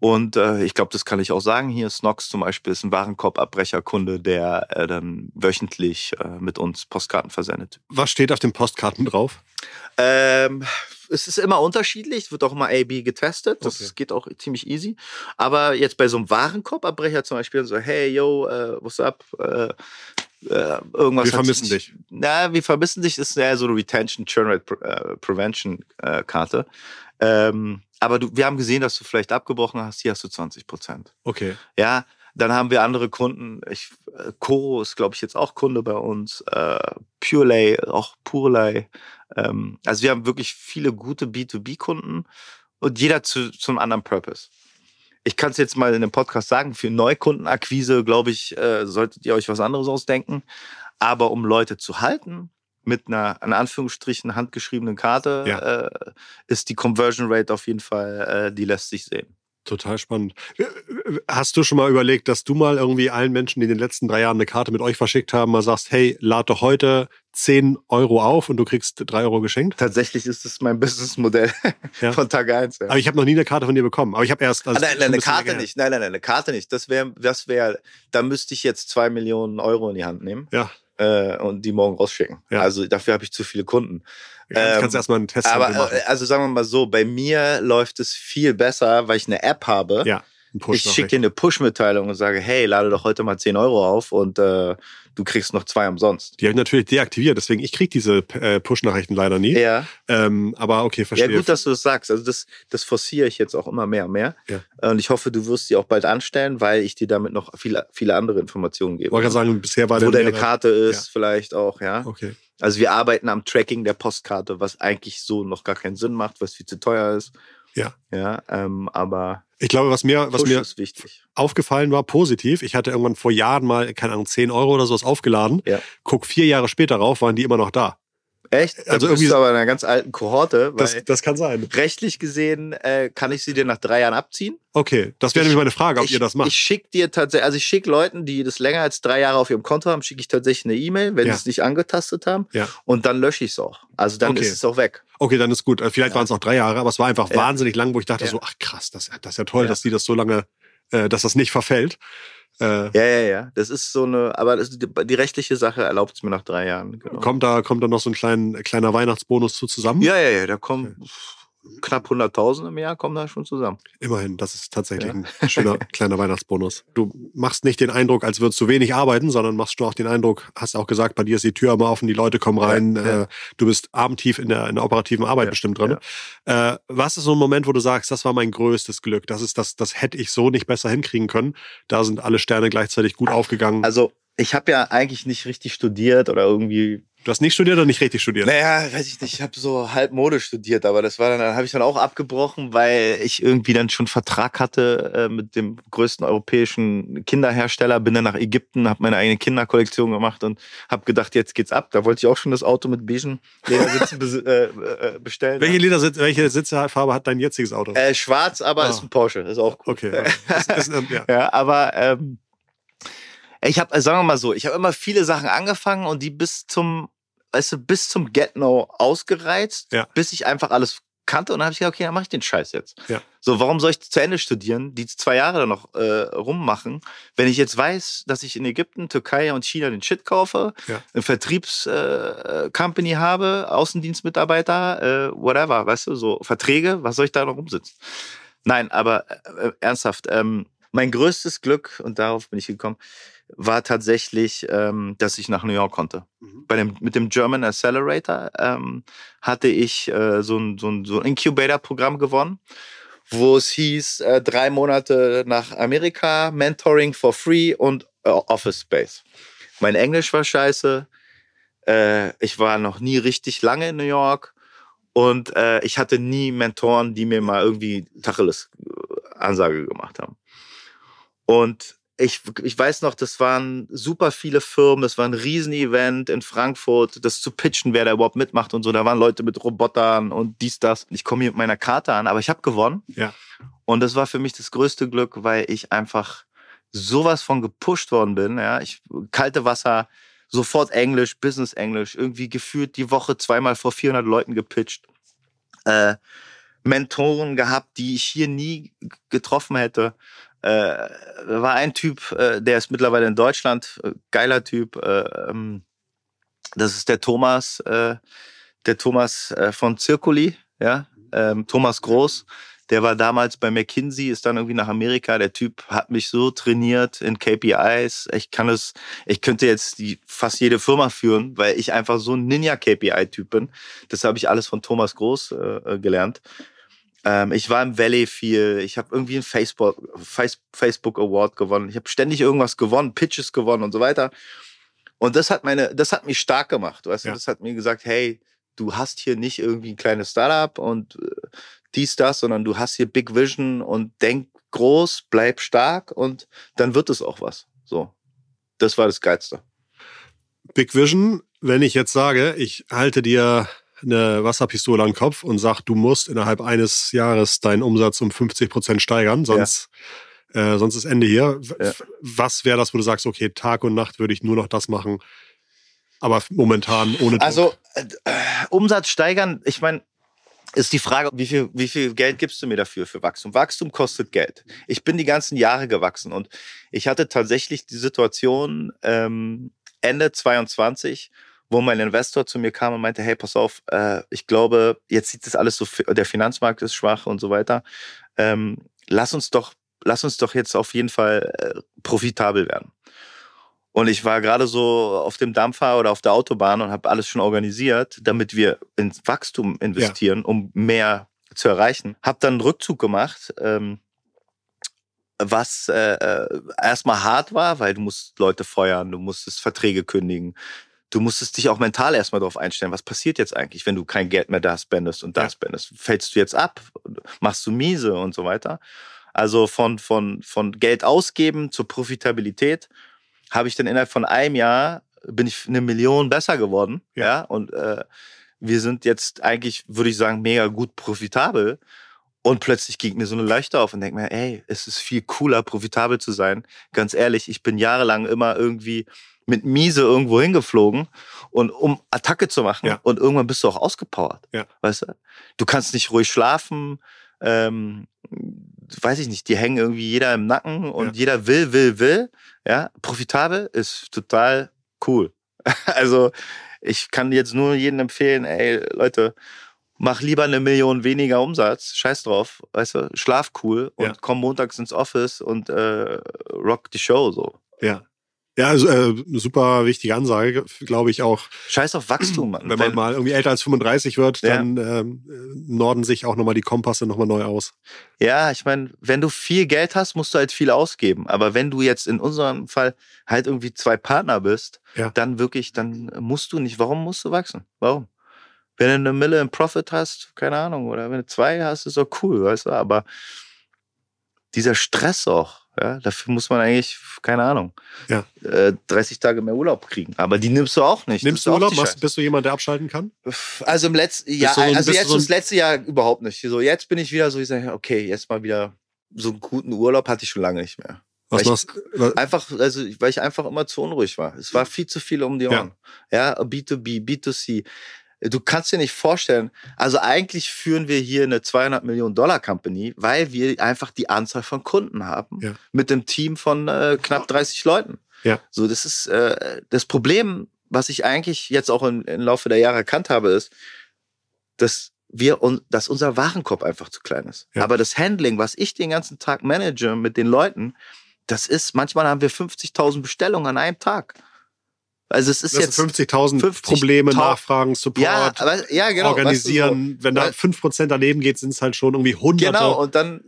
Und äh, ich glaube, das kann ich auch sagen. Hier Snox zum Beispiel ist ein Warenkorbabbrecherkunde, der äh, dann wöchentlich äh, mit uns Postkarten versendet. Was steht auf den Postkarten drauf? Ähm, es ist immer unterschiedlich, wird auch immer A-B getestet. Das okay. geht auch ziemlich easy. Aber jetzt bei so einem Warenkorbabbrecher zum Beispiel so, hey, yo, uh, what's up? Uh, uh, irgendwas. Wir vermissen sich, dich. Na, wir vermissen dich ist ja so eine Retention Churn Rate Prevention Karte. Ähm, aber du, wir haben gesehen, dass du vielleicht abgebrochen hast. Hier hast du 20 Prozent. Okay. Ja, dann haben wir andere Kunden. Ich, äh, Coro ist, glaube ich, jetzt auch Kunde bei uns. Äh, Purelay, auch Purelay. Ähm, also wir haben wirklich viele gute B2B-Kunden und jeder zu, zum anderen Purpose. Ich kann es jetzt mal in dem Podcast sagen, für Neukundenakquise, glaube ich, äh, solltet ihr euch was anderes ausdenken. Aber um Leute zu halten, mit einer, in Anführungsstrichen, handgeschriebenen Karte, ja. äh, ist die Conversion Rate auf jeden Fall, äh, die lässt sich sehen. Total spannend. Äh, hast du schon mal überlegt, dass du mal irgendwie allen Menschen, die in den letzten drei Jahren eine Karte mit euch verschickt haben, mal sagst, hey, lad doch heute 10 Euro auf und du kriegst 3 Euro geschenkt? Tatsächlich ist das mein Businessmodell ja. von Tag 1. Ja. Aber ich habe noch nie eine Karte von dir bekommen. Aber ich habe erst. Also ah, nein, nein, eine Karte länger. nicht. Nein, nein, nein, eine Karte nicht. Das wäre, das wäre, da müsste ich jetzt 2 Millionen Euro in die Hand nehmen. Ja äh, und die morgen rausschicken. Ja. Also dafür habe ich zu viele Kunden. Ja, ähm, kannst erstmal einen Test aber, machen. Also sagen wir mal so, bei mir läuft es viel besser, weil ich eine App habe. Ja ich schicke dir eine Push-Mitteilung und sage, hey, lade doch heute mal 10 Euro auf und äh, du kriegst noch zwei umsonst. Die habe ich natürlich deaktiviert, deswegen ich kriege diese äh, Push-Nachrichten leider nie. Ja. Ähm, aber okay, verstehe. Ja, gut, dass du das sagst. Also das, das forciere ich jetzt auch immer mehr und mehr. Ja. Und ich hoffe, du wirst sie auch bald anstellen, weil ich dir damit noch viele, viele andere Informationen gebe. Wollte sagen, bisher war Wo deine Karte ist, ja. vielleicht auch, ja. Okay. Also wir arbeiten am Tracking der Postkarte, was eigentlich so noch gar keinen Sinn macht, was viel zu teuer ist. Ja. Ja, ähm, aber ich glaube, was mir, was mir aufgefallen war, positiv, ich hatte irgendwann vor Jahren mal, keine Ahnung, 10 Euro oder sowas aufgeladen. Ja. Guck vier Jahre später rauf, waren die immer noch da. Echt? Also irgendwie ist aber in einer ganz alten Kohorte. das, das kann sein. Rechtlich gesehen äh, kann ich sie dir nach drei Jahren abziehen. Okay, das wäre nämlich meine Frage, ob ich, ihr das macht. Ich schicke dir tatsächlich, also ich schicke Leuten, die das länger als drei Jahre auf ihrem Konto haben, schicke ich tatsächlich eine E-Mail, wenn ja. sie es nicht angetastet haben. Ja. Und dann lösche ich es auch. Also dann okay. ist es auch weg. Okay, dann ist gut. Äh, vielleicht ja. waren es noch drei Jahre, aber es war einfach wahnsinnig lang, wo ich dachte so, ach krass, das, das ist ja toll, dass die das so lange, äh, dass das nicht verfällt. Äh, ja, ja, ja. Das ist so eine, aber das, die, die, rechtliche Sache erlaubt es mir nach drei Jahren. Genau. Kommt da, kommt da noch so ein klein, kleiner Weihnachtsbonus zu zusammen? Ja, ja, ja. Da kommt. Okay knapp 100.000 im Jahr kommen da schon zusammen. Immerhin, das ist tatsächlich ja. ein schöner kleiner Weihnachtsbonus. Du machst nicht den Eindruck, als würdest du wenig arbeiten, sondern machst du auch den Eindruck, hast auch gesagt, bei dir ist die Tür immer offen, die Leute kommen rein, ja, ja. Äh, du bist abendtief in der, in der operativen Arbeit bestimmt drin. Äh, was ist so ein Moment, wo du sagst, das war mein größtes Glück, das ist das, das hätte ich so nicht besser hinkriegen können. Da sind alle Sterne gleichzeitig gut aufgegangen. Also ich habe ja eigentlich nicht richtig studiert oder irgendwie Du hast nicht studiert oder nicht richtig studiert? Naja, weiß ich nicht. Ich habe so halb Mode studiert, aber das war dann, dann habe ich dann auch abgebrochen, weil ich irgendwie dann schon Vertrag hatte äh, mit dem größten europäischen Kinderhersteller. Bin dann nach Ägypten, habe meine eigene Kinderkollektion gemacht und habe gedacht, jetzt geht's ab. Da wollte ich auch schon das Auto mit beigen Ledersitzen äh, äh, bestellen. Welche, Ledersitz, welche Sitzfarbe hat dein jetziges Auto? Äh, schwarz, aber oh. ist ein Porsche. Ist auch gut. Okay. ist, ist, ja. ja, aber ähm, ich habe, sagen wir mal so, ich habe immer viele Sachen angefangen und die bis zum weißt du, bis zum Get-No ausgereizt, ja. bis ich einfach alles kannte und dann habe ich gesagt, okay, dann mache ich den Scheiß jetzt. Ja. So, warum soll ich zu Ende studieren, die zwei Jahre dann noch äh, rummachen, wenn ich jetzt weiß, dass ich in Ägypten, Türkei und China den Shit kaufe, ja. eine Vertriebscompany äh, habe, Außendienstmitarbeiter, äh, whatever, weißt du, so Verträge, was soll ich da noch rumsitzen? Nein, aber äh, ernsthaft, ähm, mein größtes Glück, und darauf bin ich gekommen, war tatsächlich, ähm, dass ich nach New York konnte. Mhm. Bei dem, mit dem German Accelerator ähm, hatte ich äh, so ein, so ein, so ein Incubator-Programm gewonnen, wo es hieß, äh, drei Monate nach Amerika, Mentoring for free und äh, Office Space. Mein Englisch war scheiße. Äh, ich war noch nie richtig lange in New York. Und äh, ich hatte nie Mentoren, die mir mal irgendwie Tacheles äh, Ansage gemacht haben. Und ich, ich weiß noch, das waren super viele Firmen, das war ein Riesenevent in Frankfurt, das zu pitchen, wer da überhaupt mitmacht und so. Da waren Leute mit Robotern und dies, das. Ich komme hier mit meiner Karte an, aber ich habe gewonnen. Ja. Und das war für mich das größte Glück, weil ich einfach sowas von gepusht worden bin. Ja, ich kalte Wasser, sofort Englisch, Business Englisch, irgendwie gefühlt die Woche zweimal vor 400 Leuten gepitcht. Äh, Mentoren gehabt, die ich hier nie getroffen hätte äh, war ein Typ, äh, der ist mittlerweile in Deutschland, äh, geiler Typ. Äh, ähm, das ist der Thomas, äh, der Thomas äh, von Circuli, ja, ähm, Thomas Groß. Der war damals bei McKinsey, ist dann irgendwie nach Amerika. Der Typ hat mich so trainiert in KPIs. Ich kann es, ich könnte jetzt die, fast jede Firma führen, weil ich einfach so ein Ninja-KPI-Typ bin. Das habe ich alles von Thomas Groß äh, gelernt. Ähm, ich war im Valley viel. Ich habe irgendwie einen Facebook, Facebook Award gewonnen. Ich habe ständig irgendwas gewonnen, Pitches gewonnen und so weiter. Und das hat meine, das hat mich stark gemacht. Weißt du, das hat mir gesagt, hey, du hast hier nicht irgendwie ein kleines Startup und äh, dies, das, sondern du hast hier Big Vision und denk groß, bleib stark und dann wird es auch was. So. Das war das Geilste. Big Vision, wenn ich jetzt sage, ich halte dir eine Wasserpistole an den Kopf und sagt, du musst innerhalb eines Jahres deinen Umsatz um 50 Prozent steigern, sonst, ja. äh, sonst ist Ende hier. Ja. Was wäre das, wo du sagst, okay, Tag und Nacht würde ich nur noch das machen, aber momentan ohne Druck. Also äh, Umsatz steigern, ich meine, ist die Frage, wie viel, wie viel Geld gibst du mir dafür für Wachstum? Wachstum kostet Geld. Ich bin die ganzen Jahre gewachsen und ich hatte tatsächlich die Situation ähm, Ende 22 wo mein Investor zu mir kam und meinte, hey, pass auf, äh, ich glaube, jetzt sieht das alles so, der Finanzmarkt ist schwach und so weiter. Ähm, lass uns doch, lass uns doch jetzt auf jeden Fall äh, profitabel werden. Und ich war gerade so auf dem Dampfer oder auf der Autobahn und habe alles schon organisiert, damit wir ins Wachstum investieren, ja. um mehr zu erreichen. Hab dann einen Rückzug gemacht, ähm, was äh, äh erstmal hart war, weil du musst Leute feuern, du musstest Verträge kündigen, du musstest dich auch mental erstmal darauf einstellen, was passiert jetzt eigentlich, wenn du kein Geld mehr da spendest und da ja. spendest. Fällst du jetzt ab? Machst du miese und so weiter? Also von, von, von Geld ausgeben zur Profitabilität habe ich dann innerhalb von einem Jahr bin ich eine Million besser geworden. Ja. ja und äh, wir sind jetzt eigentlich, würde ich sagen, mega gut profitabel. Und plötzlich ging mir so eine Leuchte auf und denke mir, ey, es ist viel cooler, profitabel zu sein. Ganz ehrlich, ich bin jahrelang immer irgendwie mit Miese irgendwo hingeflogen und um Attacke zu machen. Ja. Und irgendwann bist du auch ausgepowert. Ja. Weißt du? Du kannst nicht ruhig schlafen. Ähm, weiß ich nicht, die hängen irgendwie jeder im Nacken und ja. jeder will, will, will. Ja, profitabel ist total cool. also ich kann jetzt nur jedem empfehlen, ey, Leute, mach lieber eine Million weniger Umsatz, scheiß drauf, weißt du, schlaf cool und ja. komm montags ins Office und äh, rock die Show so. Ja. Ja, also, äh, super wichtige Ansage, glaube ich auch. Scheiß auf Wachstum, Mann. Wenn man mal irgendwie älter als 35 wird, Ja. dann ähm, norden sich auch nochmal die Kompasse nochmal neu aus. Ja, ich meine, wenn du viel Geld hast, musst du halt viel ausgeben. Aber wenn du jetzt in unserem Fall halt irgendwie zwei Partner bist, Ja. dann wirklich, dann musst du nicht. Warum musst du wachsen? Warum? Wenn du eine Mille im Profit hast, keine Ahnung, oder wenn du zwei hast, ist doch cool, weißt du. Aber dieser Stress auch, ja, dafür muss man eigentlich, keine Ahnung, Ja. äh, 30 Tage mehr Urlaub kriegen. Aber die nimmst du auch nicht. Nimmst du Urlaub? Machst, bist du jemand, der abschalten kann? Also im letzten Jahr, du so ein- also du jetzt so das letzte Jahr überhaupt nicht. So jetzt bin ich wieder so, ich sage, okay, jetzt mal wieder so einen guten Urlaub hatte ich schon lange nicht mehr. Was Weil ich- machst was- Einfach, also weil ich einfach immer zu unruhig war. Es war viel zu viel um die Ja. Ohren. Ja, B2B, B2C. Du kannst dir nicht vorstellen, also eigentlich führen wir hier eine 200 Millionen Dollar Company, weil wir einfach die Anzahl von Kunden haben Ja. mit einem Team von äh, knapp 30 Leuten. Ja. So, das ist äh, das Problem, was ich eigentlich jetzt auch im, im Laufe der Jahre erkannt habe, ist, dass wir dass unser Warenkorb einfach zu klein ist. Ja. Aber das Handling, was ich den ganzen Tag manage mit den Leuten, das ist, manchmal haben wir 50.000 Bestellungen an einem Tag. Also es ist jetzt, sind 50.000 50.000 Probleme, Nachfragen, Support, ja, aber, ja, genau. organisieren. Wenn da Weil- 5% daneben geht, sind es halt schon irgendwie Hunderte. Genau, und dann, äh,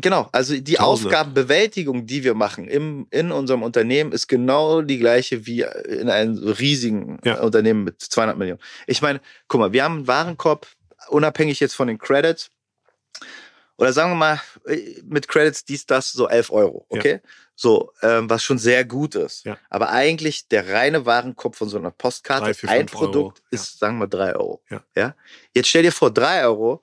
genau, also die Tausende. Aufgabenbewältigung, die wir machen im, in unserem Unternehmen, ist genau die gleiche wie in einem riesigen Ja. Unternehmen mit 200 Millionen. Ich meine, guck mal, wir haben einen Warenkorb, unabhängig jetzt von den Credits, oder sagen wir mal, äh, mit Credits dies, das, so 11 Euro, Ja. So, ähm, was schon sehr gut ist. Ja. Aber eigentlich der reine Warenkorb von so einer Postkarte, Drei, vier, ein Produkt, Euro, ja. ist, sagen wir, 3 Euro. Ja. ja? Jetzt stell dir vor, 3 Euro,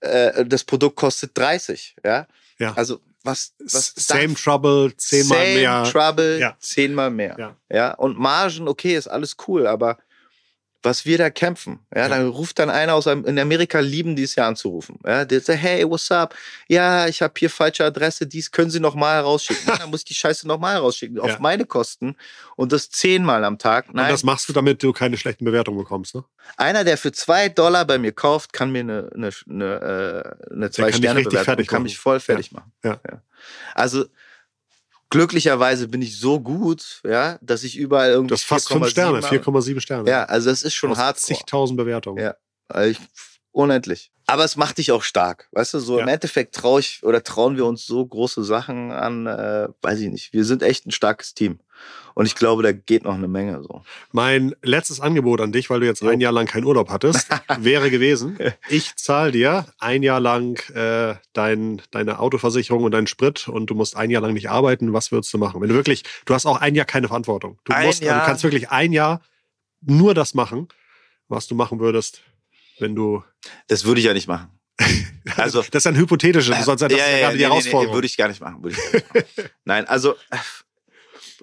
äh, das Produkt kostet 30, ja? Ja. Also, was, was Same Trouble, zehnmal Same mehr. Trouble, Ja. zehnmal mehr. Ja. Ja. Und Margen, okay, ist alles cool, aber was wir da kämpfen, ja, Ja. dann ruft dann einer aus einem, in Amerika lieben die es ja anzurufen. Ja, der sagt, hey, what's up? Ja, ich habe hier falsche Adresse, dies können Sie noch mal rausschicken. Dann muss ich die Scheiße noch mal rausschicken, Ja. auf meine Kosten und das zehnmal am Tag. Und Nein, das machst du, damit du keine schlechten Bewertungen bekommst, ne? einer, der für zwei Dollar bei mir kauft, kann mir eine, eine, eine, äh, eine zwei Sterne und kann mich voll fertig machen. Ja. Also glücklicherweise bin ich so gut, ja, dass ich überall irgendwie Du hast fast 5 Sterne, 4,7 habe. 4,7 Sterne. Ja, also das ist schon hart. zigtausend Bewertungen. Ja. Also ich, unendlich. Aber es macht dich auch stark. Weißt du, so im Ja. Endeffekt traue ich oder trauen wir uns so große Sachen an, äh, weiß ich nicht. Wir sind echt ein starkes Team. Und ich glaube, da geht noch eine Menge so. Mein letztes Angebot an dich, weil du jetzt ein Jahr lang keinen Urlaub hattest, wäre gewesen, ich zahle dir ein Jahr lang äh, dein, deine Autoversicherung und deinen Sprit und du musst ein Jahr lang nicht arbeiten. Was würdest du machen? Wenn du wirklich, du hast auch ein Jahr keine Verantwortung. Du, musst, also du kannst wirklich ein Jahr nur das machen, was du machen würdest, wenn du. Das würde ich ja nicht machen. Also, das ist ein hypothetisches, ja, das ist ja gerade die nee, nee, Herausforderung. Nee, würde ich gar nicht machen. Würde ich gar nicht machen. Nein, also,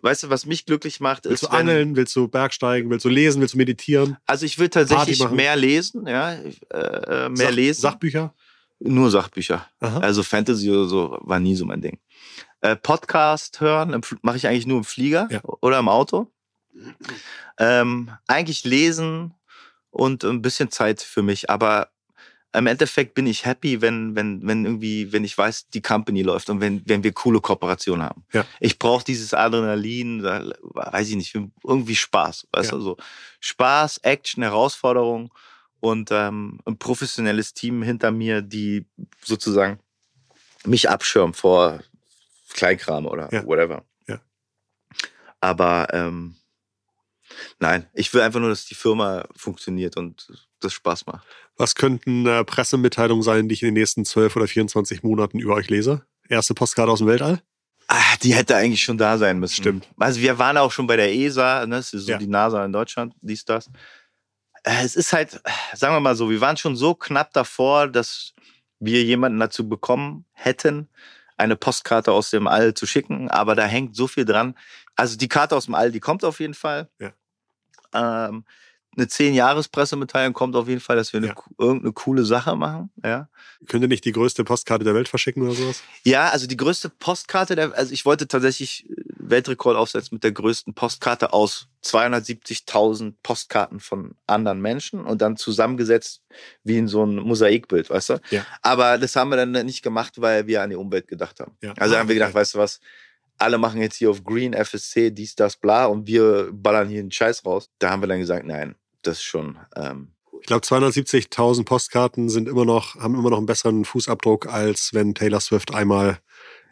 weißt du, was mich glücklich macht, willst ist, du wenn, angeln, willst du Bergsteigen, willst du lesen, willst du meditieren? also ich will tatsächlich mehr lesen, ja, äh, äh, mehr Sach- lesen. Sachbücher? Nur Sachbücher. Aha. Also Fantasy oder so war nie so mein Ding. Äh, Podcast hören mache ich eigentlich nur im Flieger Ja. oder im Auto. Ähm, eigentlich lesen und ein bisschen Zeit für mich, aber im Endeffekt bin ich happy, wenn, wenn, wenn irgendwie, wenn ich weiß, die Company läuft und wenn, wenn wir coole Kooperationen haben. Ja. Ich brauche dieses Adrenalin, weiß ich nicht, irgendwie Spaß, weißt Ja. du, so Spaß, Action, Herausforderung und ähm, ein professionelles Team hinter mir, die sozusagen mich abschirmen vor Kleinkram oder Ja. whatever. Ja. Aber ähm, nein, ich will einfach nur, dass die Firma funktioniert und das Spaß macht. Was könnten äh, Pressemitteilungen sein, die ich in den nächsten 12 oder 24 Monaten über euch lese? Erste Postkarte aus dem Weltall? Ah, die hätte eigentlich schon da sein müssen. Stimmt. Also wir waren auch schon bei der ESA, ne? das ist so Ja. die NASA in Deutschland, dies, das. Äh, Es ist halt, sagen wir mal so, wir waren schon so knapp davor, dass wir jemanden dazu bekommen hätten, eine Postkarte aus dem All zu schicken, aber da hängt so viel dran. Also die Karte aus dem All, die kommt auf jeden Fall. Ja. Ähm, eine 10-Jahres-Pressemitteilung kommt auf jeden Fall, dass wir eine, Ja. irgendeine coole Sache machen. Ja. Könnt ihr nicht die größte Postkarte der Welt verschicken oder sowas? Ja, also die größte Postkarte, der, also ich wollte tatsächlich äh, Weltrekord aufsetzen mit der größten Postkarte aus 270.000 Postkarten von anderen Menschen und dann zusammengesetzt wie in so ein Mosaikbild, weißt du? Ja. Aber das haben wir dann nicht gemacht, weil wir an die Umwelt gedacht haben. Ja. Also Ah, haben wir gedacht, okay. weißt du was, alle machen jetzt hier auf Green, FSC, dies, das, bla und wir ballern hier einen Scheiß raus. Da haben wir dann gesagt, nein, das schon. Ähm, ich glaube, 270.000 Postkarten sind immer noch, haben immer noch einen besseren Fußabdruck, als wenn Taylor Swift einmal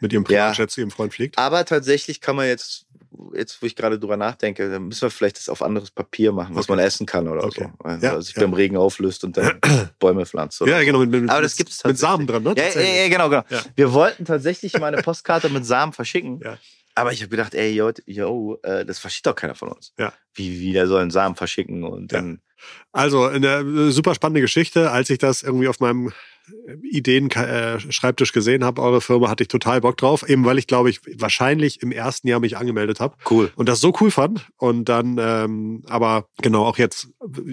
mit ihrem Privatjet ja. zu ihrem Freund fliegt. Aber tatsächlich kann man jetzt, jetzt wo ich gerade drüber nachdenke, dann müssen wir vielleicht das auf anderes Papier machen, was okay. man essen kann oder okay. so. Also ja, sich ja. beim Regen auflöst und dann Bäume pflanzt. ja, genau. Mit, mit, Aber das gibt es Mit Samen dran, ne? Ja, ja, ja genau, genau. Wir wollten tatsächlich mal eine Postkarte mit Samen verschicken. Ja. Aber ich habe gedacht, ey, yo, yo äh, das verschickt doch keiner von uns. Ja. Wie, wie der soll einen Samen verschicken und dann. Also, eine äh, super spannende Geschichte. Als ich das irgendwie auf meinem Ideen-Schreibtisch gesehen habe, eure Firma, hatte ich total Bock drauf. Eben weil ich, glaube ich, wahrscheinlich im ersten Jahr mich angemeldet habe. Cool. Und das so cool fand. Und dann, ähm, aber genau, auch jetzt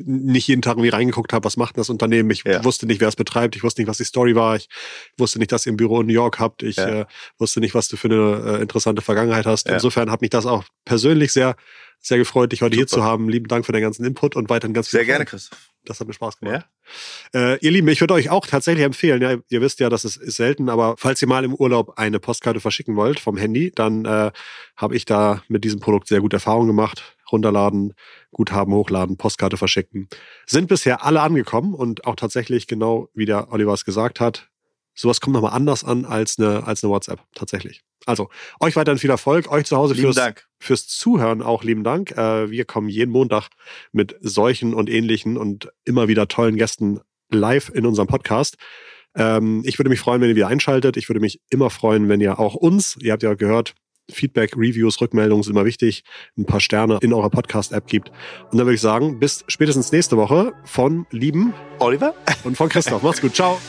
nicht jeden Tag irgendwie reingeguckt habe, was macht das Unternehmen. Ich ja. wusste nicht, wer es betreibt. Ich wusste nicht, was die Story war. Ich wusste nicht, dass ihr ein Büro in New York habt. Ich ja. äh, wusste nicht, was du für eine äh, interessante Vergangenheit hast. Ja. Insofern hat mich das auch persönlich sehr, sehr gefreut, dich heute Super. hier zu haben. Lieben Dank für den ganzen Input und weiterhin ganz viel. Sehr gerne, Christoph. Das hat mir Spaß gemacht. Ja? Äh, ihr Lieben, ich würde euch auch tatsächlich empfehlen, ja, ihr wisst ja, das ist, ist selten, aber falls ihr mal im Urlaub eine Postkarte verschicken wollt vom Handy, dann äh, habe ich da mit diesem Produkt sehr gute Erfahrungen gemacht. Runterladen, Guthaben hochladen, Postkarte verschicken. Sind bisher alle angekommen und auch tatsächlich genau wie der Oliver es gesagt hat, sowas kommt nochmal anders an als eine, als eine WhatsApp, tatsächlich. Also, euch weiterhin viel Erfolg, euch zu Hause fürs, fürs Zuhören auch lieben Dank. Äh, wir kommen jeden Montag mit solchen und ähnlichen und immer wieder tollen Gästen live in unserem Podcast. Ähm, ich würde mich freuen, wenn ihr wieder einschaltet. Ich würde mich immer freuen, wenn ihr auch uns, ihr habt ja gehört, Feedback, Reviews, Rückmeldungen sind immer wichtig, ein paar Sterne in eurer Podcast-App gibt. Und dann würde ich sagen, bis spätestens nächste Woche von lieben Oliver und von Christoph. Macht's gut. Ciao.